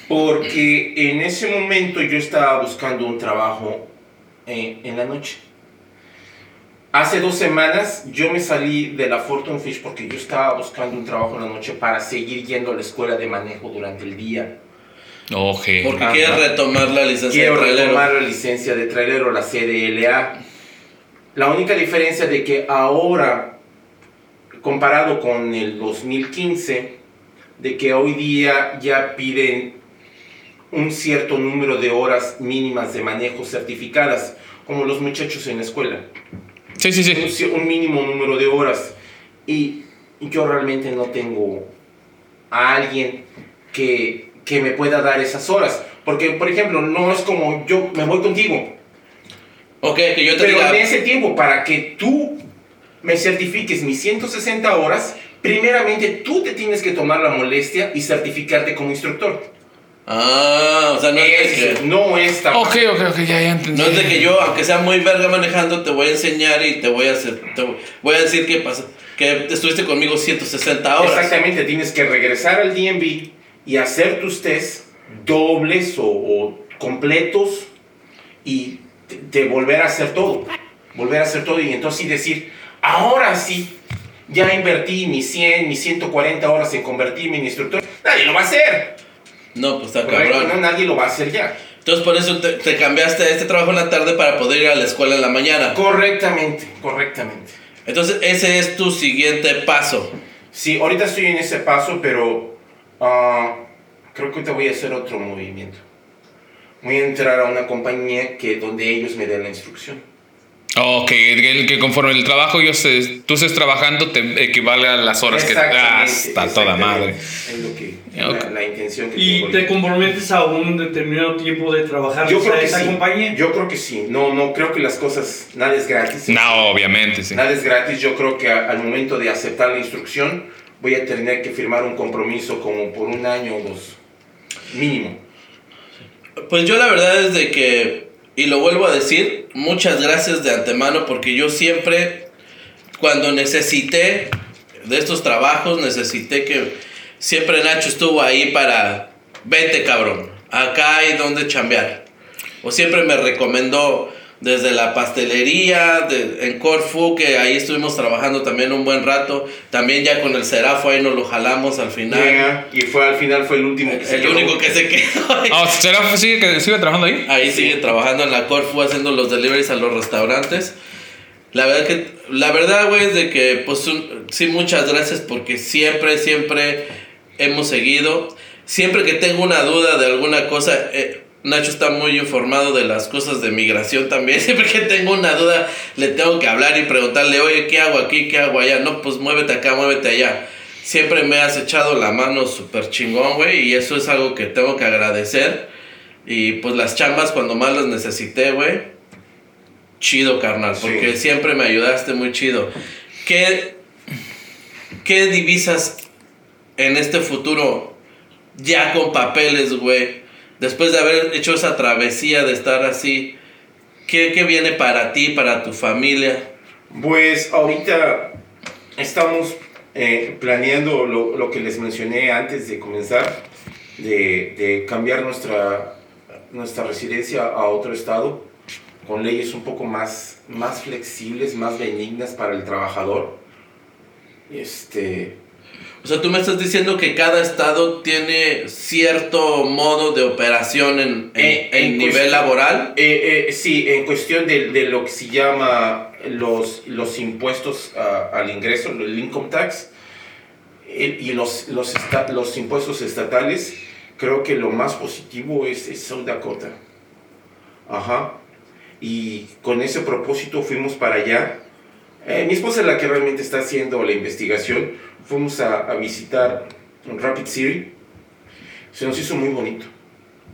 porque en ese momento yo estaba buscando un trabajo eh, en la noche. Hace dos semanas yo me salí de la Fortune Fish porque yo estaba buscando un trabajo en la noche para seguir yendo a la escuela de manejo durante el día. Ok. Porque Ajá. quieres retomar la licencia Quiero de trailero. retomar la licencia de trailero, la CDLA. La única diferencia de que ahora, comparado con el 2015, de que hoy día ya piden un cierto número de horas mínimas de manejo certificadas, como los muchachos en la escuela. Sí, sí, Un, sí. ci- un mínimo número de horas. Y yo realmente no tengo a alguien que, que me pueda dar esas horas. Porque, por ejemplo, no es como yo me voy contigo. Ok, que yo te Pero diga. en ese tiempo, para que tú me certifiques mis 160 horas, primeramente tú te tienes que tomar la molestia y certificarte como instructor. Ah, o sea, no es, de Es- que, no es tan Ok, ok, ok, ya, ya entendí. no es de que yo, aunque sea muy verga manejando, te voy a enseñar y te voy a hacer, te voy a decir que pasa, que estuviste conmigo 160 horas. Exactamente, tienes que regresar al DMV y hacer tus tests dobles o, o completos y te volver a hacer todo. Volver a hacer todo y entonces sí decir, ahora sí, ya invertí mis 100, mis 140 horas en convertirme en instructor. Nadie lo va a hacer. No, pues está cabrón. No, nadie lo va a hacer ya. Entonces por eso te, te cambiaste a este trabajo en la tarde para poder ir a la escuela en la mañana. Correctamente, correctamente. Entonces ese es tu siguiente paso. Sí, ahorita estoy en ese paso, pero ah, creo que ahorita voy a hacer otro movimiento. Voy a entrar a una compañía que donde ellos me den la instrucción. Ok, que, que conforme el trabajo yo sé, tú estés trabajando te equivale a las horas que... Ah, está toda madre. Es lo que, Ok. la, la intención que ¿Y tengo te comprometes a un determinado tiempo de trabajar Yo creo que esa sí. compañía? Yo creo que sí. No, no creo que las cosas, nada es gratis. No, obviamente, sí. Nada es gratis. Yo creo que a- al momento de aceptar la instrucción voy a tener que firmar un compromiso como por un año o dos. Mínimo. Pues yo la verdad es de que, y lo vuelvo a decir, muchas gracias de antemano porque yo siempre, cuando necesité de estos trabajos, necesité que, siempre Nacho estuvo ahí para, vete cabrón, acá hay donde chambear. O siempre me recomendó desde la pastelería de- en Corfu, que ahí estuvimos trabajando también un buen rato. También ya con el Serafo ahí nos lo jalamos al final. Llega, y fue al final fue el último que se el quedó. único que se quedó ahí. Ah, ¿será sigue, que sigue trabajando ahí? Ahí sigue trabajando en la Corfu haciendo los deliveries a los restaurantes. La verdad que la verdad güey es de que pues un- sí muchas gracias porque siempre siempre hemos seguido. Siempre que tengo una duda de alguna cosa eh, Nacho está muy informado de las cosas de migración también. Siempre que tengo una duda, le tengo que hablar y preguntarle, oye, ¿qué hago aquí? ¿Qué hago allá? No, pues muévete acá, muévete allá. Siempre me has echado la mano súper chingón, güey, y eso es algo que tengo que agradecer. Y pues las chambas cuando más las necesité, güey, chido, carnal, porque Sí. siempre me ayudaste muy chido. ¿Qué, ¿Qué divisas en este futuro ya con papeles, güey? Después de haber hecho esa travesía de estar así, ¿qué, qué viene para ti, para tu familia? Pues ahorita estamos eh, planeando lo, lo que les mencioné antes de comenzar, de, de cambiar nuestra, nuestra residencia a otro estado, con leyes un poco más, más flexibles, más benignas para el trabajador. Este, O sea, tú me estás diciendo que cada estado tiene cierto modo de operación en, en, Eh, en en nivel cuestión- laboral. Eh, eh, sí, en cuestión de, de lo que se llama los, los impuestos ah, al ingreso, el income tax, y los, los, esta- los impuestos estatales, creo que lo más positivo es, es South Dakota. Ajá. Y con ese propósito fuimos para allá. Eh, mi esposa es la que realmente está haciendo la investigación. Fuimos a, a visitar Rapid City. Se nos hizo muy bonito.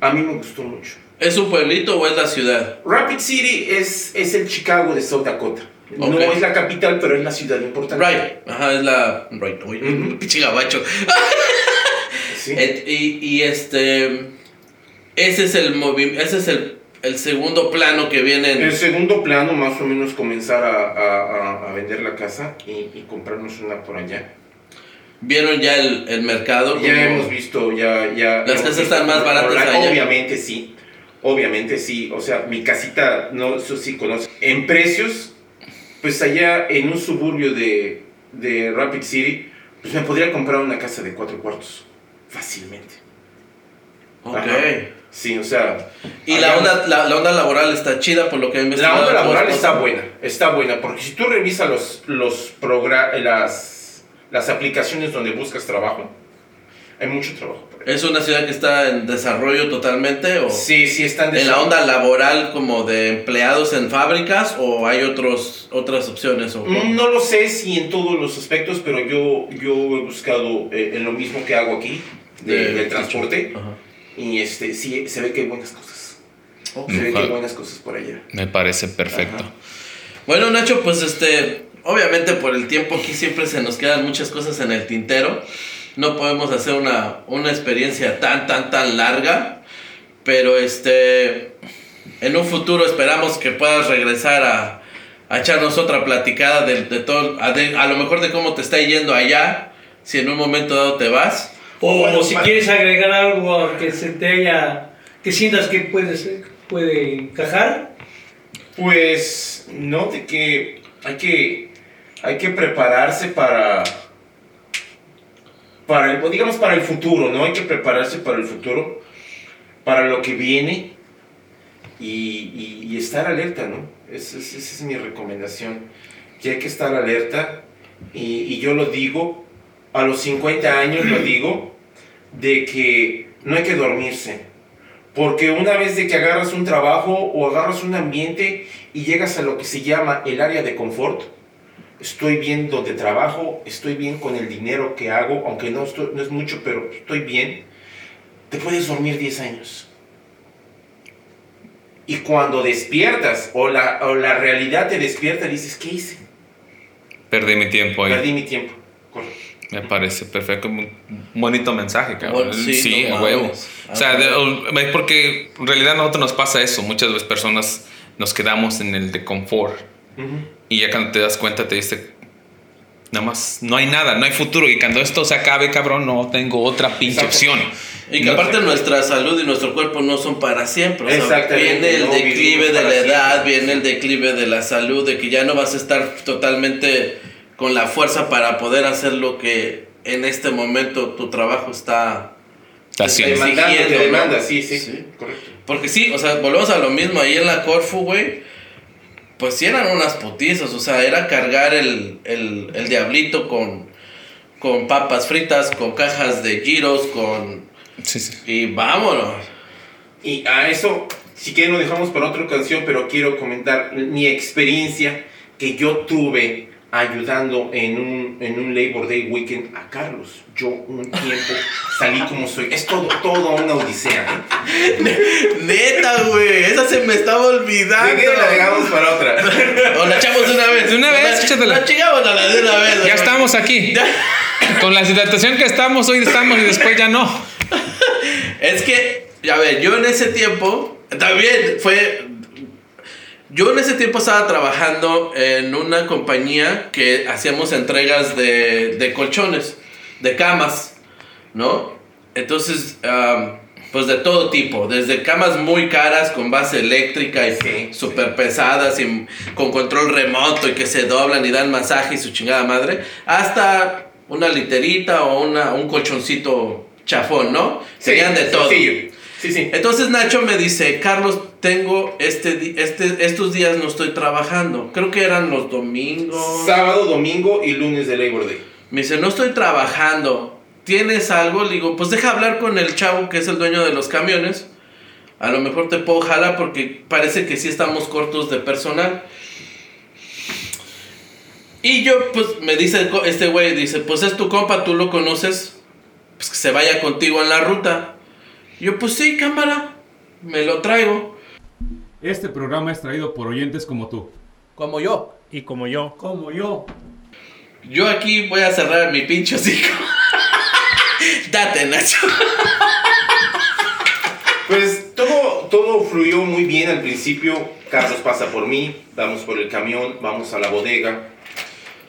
A mí me gustó mucho. ¿Es un pueblito o es la ciudad? Rapid City es, es el Chicago de South Dakota. No es la capital, pero es la ciudad importante. Right. Ajá, es la. Right. Ujú. pinche gabacho. Sí. Et- y, y este. Ese es el movi- Ese es el, el segundo plano que viene en. El segundo plano, más o menos, comenzar a, a- a- a vender la casa y, y comprarnos una por allá. Vieron ya el, el mercado. Ya hemos visto, ya... ya Las casas están más baratas online. allá. Obviamente sí, obviamente sí. O sea, mi casita, no, eso sí conoce. En precios, pues allá en un suburbio de, de Rapid City, pues me podría comprar una casa de cuatro cuartos. Fácilmente. Ok. Ajá. Sí, o sea... Y la onda, la, la onda laboral está chida por lo que he La onda laboral está buena, está buena, porque si tú revisas los, los progra- las, las aplicaciones donde buscas trabajo, hay mucho trabajo. por ahí. ¿Es una ciudad que está en desarrollo totalmente? ¿O Sí, sí están de en la onda laboral como de empleados en fábricas? ¿O hay otros, otras opciones? O, No lo sé si en todos los aspectos, pero yo, yo he buscado eh, en lo mismo que hago aquí, de, De- del transporte, Ajá. y este, sí, se ve que hay buenas cosas. Ok. Se ve que hay buenas cosas por allá. Me parece perfecto. Ajá. Bueno, Nacho, pues este, obviamente por el tiempo aquí siempre se nos quedan muchas cosas en el tintero. No podemos hacer una, una experiencia tan, tan, tan larga. Pero este, en un futuro esperamos que puedas regresar a, a echarnos otra platicada de, de todo, a, de- a lo mejor de cómo te está yendo allá, si en un momento dado te vas. O Bueno, si quieres agregar algo que se te haya, que sientas que puede, ser- puede encajar. Pues no, de que hay que, hay que prepararse para, para el, digamos, para el futuro, ¿no? Hay que prepararse para el futuro, para lo que viene y, estar alerta, ¿no? Es, esa es mi recomendación, que hay que estar alerta y, y yo lo digo, a los 50 años lo digo, de que no hay que dormirse. Porque una vez de que agarras un trabajo o agarras un ambiente y llegas a lo que se llama el área de confort, estoy bien donde trabajo, estoy bien con el dinero que hago, aunque no, estoy- no es mucho, pero estoy bien, te puedes dormir 10 años. Y cuando despiertas o la, o la realidad te despierta, dices, ¿qué hice? Perdí mi tiempo ahí. Perdí mi tiempo. Correcto. Me parece perfecto. Un bonito mensaje, cabrón. Sí, sí, no a huevo. O sea, de- o- es porque en realidad a nosotros nos pasa eso. Muchas veces personas nos quedamos en el de confort. Y ya cuando te das cuenta te dice, Nada más, no hay nada, no hay futuro. Y cuando esto se acabe, cabrón, no tengo otra pinche opción. Y que No- aparte nuestra salud y nuestro cuerpo no son para siempre. O sea, Exactamente, viene el no declive de la edad, siempre. viene el declive de la salud, de que ya no vas a estar totalmente con la fuerza para poder hacer lo que en este momento tu trabajo está... Está haciendo. Demanda. Demanda, te exigiendo, ¿no? demanda, sí, sí, Sí. correcto. Porque sí, o sea, volvemos a lo mismo, ahí en la Corfu, güey, pues sí eran unas putizas, o sea, era cargar el, el, el diablito con, con papas fritas, con cajas de giros, con... Sí, sí. Y vámonos. Y a eso, si quieren lo dejamos para otra canción, pero quiero comentar mi experiencia que yo tuve ayudando en un, en un Labor Day Weekend a Carlos. Yo un tiempo salí como soy. Es todo, todo una odisea. ¿eh? Neta, güey, esa se me estaba olvidando. ¿De qué la dejamos para otra? O la echamos de una vez. De una vez, La- échatela. La chingamos a la de una vez. Ya estamos aquí. Con la hidratación que estamos, hoy estamos y después ya no. Es que, a ver, yo en ese tiempo, también fue... Yo en ese tiempo estaba trabajando en una compañía que hacíamos entregas de, de colchones, de camas, ¿no? Entonces, am, pues de todo tipo, desde camas muy caras con base eléctrica y Sí. súper pesadas y con control remoto y que se doblan y dan masaje y su chingada madre, hasta una literita o una, un colchoncito chafón, ¿no? Tenían de todo. sencillo. Sí, sí. Entonces Nacho me dice, Carlos, tengo este, este, estos días no estoy trabajando. Creo que eran los domingos. Sábado, domingo y lunes de Labor Day. Me dice, no estoy trabajando. ¿Tienes algo? Le digo, pues deja hablar con el chavo que es el dueño de los camiones. A lo mejor te puedo jalar porque parece que sí estamos cortos de personal. Y yo, pues, me dice este güey, dice, pues es tu compa, tú lo conoces, pues que se vaya contigo en la ruta. Yo, pues sí, cámara, me lo traigo. Este programa es traído por oyentes como tú. Como yo. Y como yo. Como yo. Yo aquí voy a cerrar mi pinche hocico. Date, Nacho. Pues todo, todo fluyó muy bien al principio. Carlos pasa por mí, vamos por el camión, vamos a la bodega.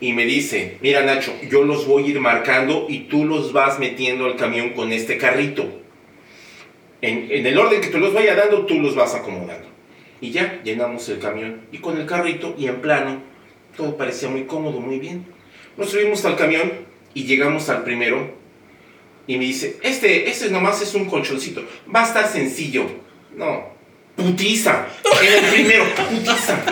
Y me dice, mira Nacho, yo los voy a ir marcando y tú los vas metiendo al camión con este carrito. En, en el orden que te los vaya dando, tú los vas acomodando. Y ya, llenamos el camión. Y con el carrito y en plano, todo parecía muy cómodo, muy bien. Nos subimos al camión y llegamos al primero. Y me dice, este, este nomás es un colchoncito. Va a estar sencillo. No. Putiza. En el primero, putiza.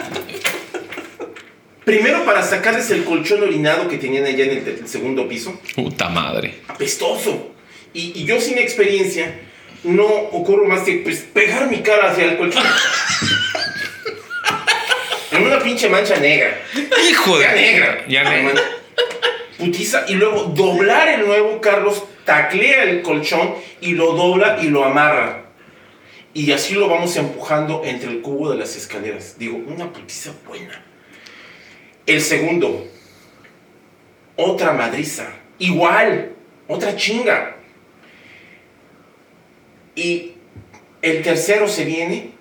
Primero para sacarles el colchón orinado que tenían allá en el, el segundo piso. Puta madre. Apestoso. Y, y yo sin experiencia, no ocurro más que pues, pegar mi cara hacia el colchón. en una pinche mancha negra. Hijo de. Ya negra. Ya negra. Putiza. Y luego doblar el nuevo Carlos, taclea el colchón y lo dobla y lo amarra. Y así lo vamos empujando entre el cubo de las escaleras. Digo, una putiza buena. El segundo, otra madriza. Igual, otra chinga. Y el tercero se viene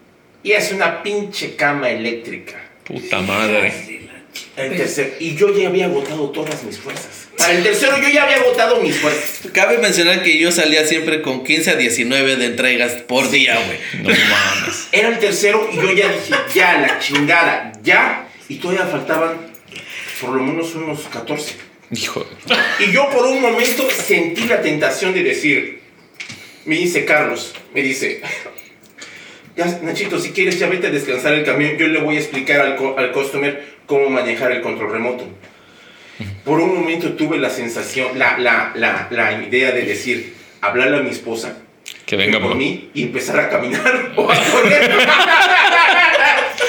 y es una pinche cama eléctrica. Puta madre. El tercero, y yo ya había agotado todas mis fuerzas. Para el tercero yo ya había agotado mis fuerzas. Cabe mencionar que yo salía siempre con 15 a 19 de entregas por día, güey. No mames. Era el tercero y yo ya dije, ya, la chingada, ya. Y todavía faltaban por lo menos unos 14. Hijo de. Y yo por un momento sentí la tentación de decir, me dice Carlos, me dice, ya, Nachito, si quieres ya vete a descansar el camión, yo le voy a explicar al, co- al customer cómo manejar el control remoto. Por un momento tuve la sensación, la, la, la, la idea de decir, hablarle a mi esposa, Que venga por mí y empezar a caminar o a correr.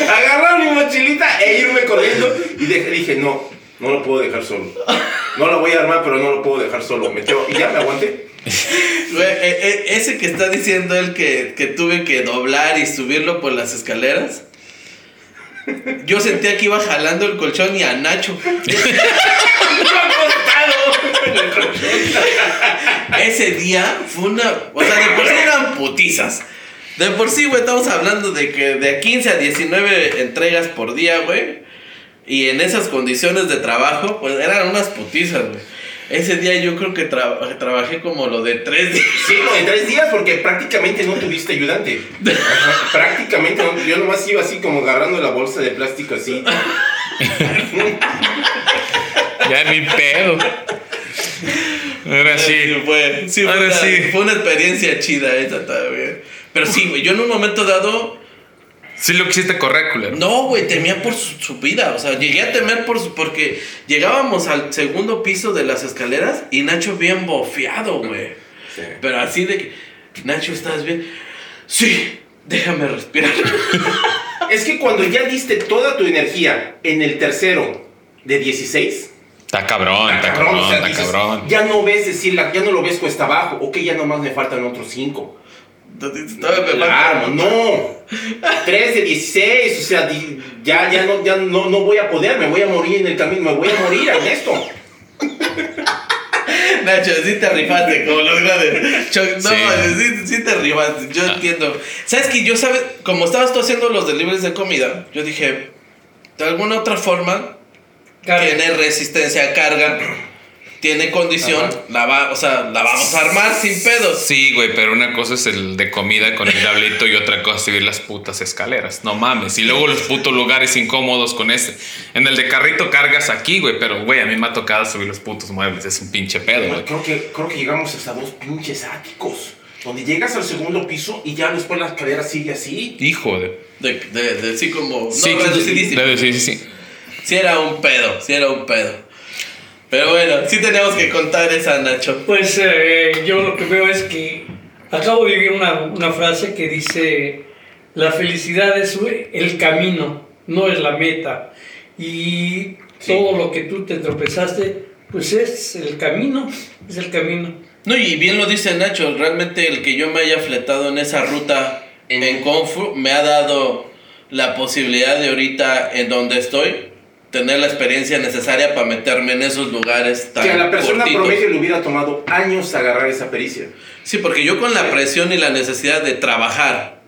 Agarrar mi mochilita e irme corriendo. Y de- dije, no, no lo puedo dejar solo. No lo voy a armar, pero no lo puedo dejar solo. Me tengo- y ya me aguanté. Eh, eh, ese que está diciendo él que, que tuve que doblar y subirlo por las escaleras. Yo sentía que iba jalando el colchón y a Nacho. Ese día fue una. O sea, de por sí eran putizas. De por sí, güey, estamos hablando de que de 15 a 19 entregas por día, güey. Y en esas condiciones de trabajo, pues eran unas putizas, güey. Ese día yo creo que tra- trabajé como lo de tres días. Sí, no, en tres días porque prácticamente no tuviste ayudante. Ajá, prácticamente no. Yo nomás iba así como agarrando la bolsa de plástico así. Ya ni pedo. Ahora sí. fue, sí, fue, Ahora una, sí. fue una experiencia chida esa también. Pero sí, güey, yo en un momento dado, Sí lo quisiste correr, culero. no, güey, temía por su, su vida. O sea, llegué a temer por su, porque llegábamos al segundo piso de las escaleras y Nacho bien bofeado, güey. Sí. Pero así de que, Nacho, ¿estás bien? Sí, déjame respirar. Es que cuando ya diste toda tu energía en el tercero de 16, Está cabrón, está cabrón, cabrón, o sea, está dices, cabrón. ya no ves decir, ya no lo ves cuesta abajo, ok, ya nomás me faltan otros 5. Claro, no. 3 de 16, o sea, ya, ya, no, ya no, no voy a poder, me voy a morir en el camino, me voy a morir, Ernesto. Nacho, sí te rifaste, como los grandes. No, Sí. sí. sí te rifaste, yo Ah. entiendo. ¿Sabes que yo, sabes, como estabas tú haciendo los deliveries de comida, yo dije, de alguna otra forma, Carga. tiene resistencia a carga, tiene condición, la va, o sea, la vamos a armar sin pedos. Sí, güey, pero una cosa es el de comida con el diablito y otra cosa es subir las putas escaleras. No mames. Y luego los putos lugares incómodos con este. En el de carrito cargas aquí, güey, pero güey, a mí me ha tocado subir los putos muebles. Es un pinche pedo, güey. Creo que, creo que llegamos hasta dos pinches áticos. Donde llegas al segundo piso y ya después la escalera sigue así. Hijo de. De, de, de sí como, Sí, no, reducidísimo. sí, sí, sí, sí. Sí era un pedo, sí era un pedo. Pero bueno, sí tenemos que contar esa, Nacho. Pues eh, yo lo que veo es que acabo de vivir una, una frase que dice, la felicidad es el camino, no es la meta. Y todo lo que tú te tropezaste, pues es el camino, es el camino. No, y bien lo dice Nacho, realmente el que yo me haya fletado en esa ruta en Kung Fu me ha dado la posibilidad de ahorita en donde estoy tener la experiencia necesaria para meterme en esos lugares tan Que a la persona cortitos. promedio le hubiera tomado años agarrar esa pericia. Sí, porque yo con la presión y la necesidad de trabajar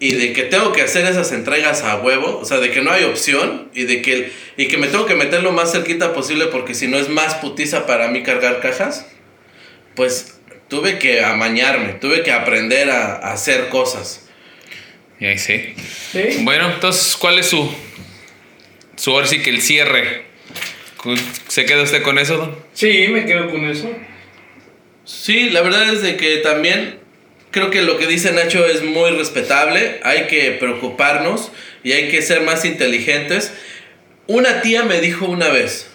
y de que tengo que hacer esas entregas a huevo, o sea, de que no hay opción y de que y que me tengo que meter lo más cerquita posible porque si no es más putiza para mí cargar cajas, pues tuve que amañarme, tuve que aprender a, a hacer cosas. Y ahí sí. ¿Sí? Bueno, entonces, ¿cuál es su. Su ahora sí que el cierre? ¿Se queda usted con eso, don? Sí, me quedo con eso. Sí, la verdad es de que también creo que lo que dice Nacho es muy respetable. Hay que preocuparnos y hay que ser más inteligentes. Una tía me dijo una vez,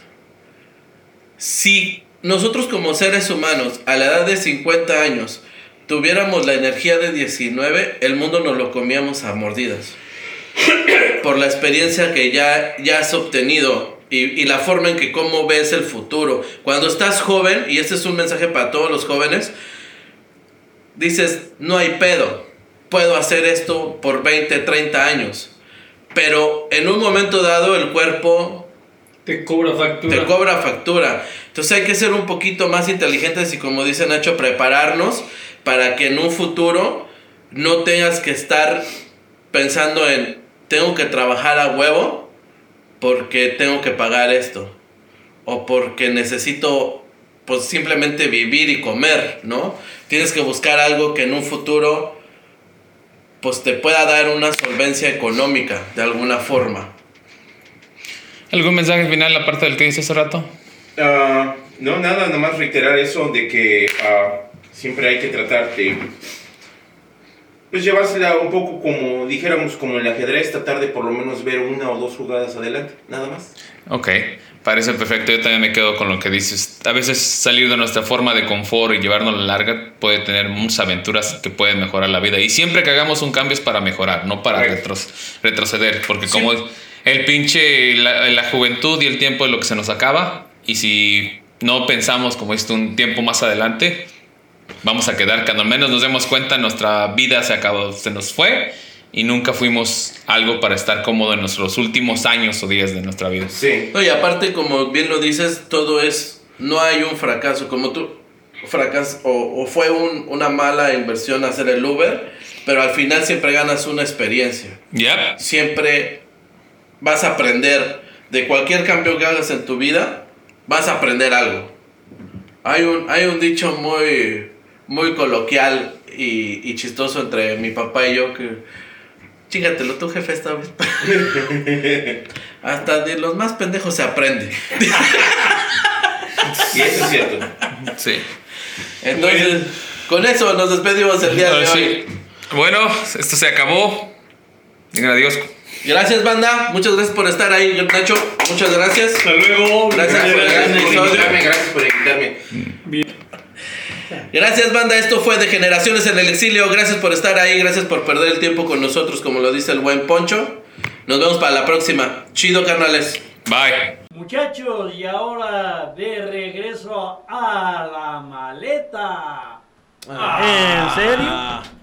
si nosotros como seres humanos a la edad de 50 años tuviéramos la energía de 19, el mundo nos lo comíamos a mordidas. Por la experiencia que ya, ya has obtenido y, y la forma en que cómo ves el futuro. Cuando estás joven, y este es un mensaje para todos los jóvenes, dices, no hay pedo, puedo hacer esto por 20, 30 años. Pero en un momento dado el cuerpo Te cobra factura. te cobra factura. Entonces hay que ser un poquito más inteligentes y como dice Nacho, prepararnos para que en un futuro no tengas que estar pensando en tengo que trabajar a huevo porque tengo que pagar esto o porque necesito pues simplemente vivir y comer, ¿no? Tienes que buscar algo que en un futuro pues te pueda dar una solvencia económica de alguna forma. ¿Algún mensaje final aparte del que dice hace rato? Ah, no, nada, nomás reiterar eso de que ah, siempre hay que tratar de pues llevársela un poco como dijéramos como el ajedrez, tratar de por lo menos ver una o dos jugadas adelante, nada más. Ok, parece perfecto. Yo también me quedo con lo que dices. A veces salir de nuestra forma de confort y llevarnos la larga puede tener muchas aventuras que pueden mejorar la vida. Y siempre que hagamos un cambio es para mejorar, no para Correcto. retros- retroceder. Porque como el pinche, la, la juventud y el tiempo es lo que se nos acaba. Y si no pensamos, como esto, un tiempo más adelante, vamos a quedar, cuando al menos nos demos cuenta, nuestra vida se acabó, se nos fue. Y nunca fuimos algo para estar cómodo en nuestros últimos años o días de nuestra vida. Sí. No, y aparte, como bien lo dices, todo es, no hay un fracaso, como tú, fracas o, o fue un- una mala inversión hacer el Uber, pero al final siempre ganas una experiencia, Ya. siempre vas a aprender de cualquier cambio que hagas en tu vida, vas a aprender algo. Hay un, hay un dicho muy, muy coloquial y, y chistoso entre mi papá y yo que... Chingatelo tú, jefe, esta vez. Hasta de los más pendejos se aprende. Y eso es cierto. Sí. Entonces, con eso nos despedimos el día de hoy. sí. Bueno, esto se acabó. Digan adiós. Gracias, banda. Muchas gracias por estar ahí, Nacho. Muchas gracias. Hasta luego. Gracias por el Gracias por invitarme, gracias por invitarme. Gracias, banda. Esto fue de Generaciones en el Exilio. Gracias por estar ahí. Gracias por perder el tiempo con nosotros, como lo dice el buen Poncho. Nos vemos para la próxima. Chido, carnales. Bye. Muchachos, y ahora de regreso a la maleta. ¿En serio?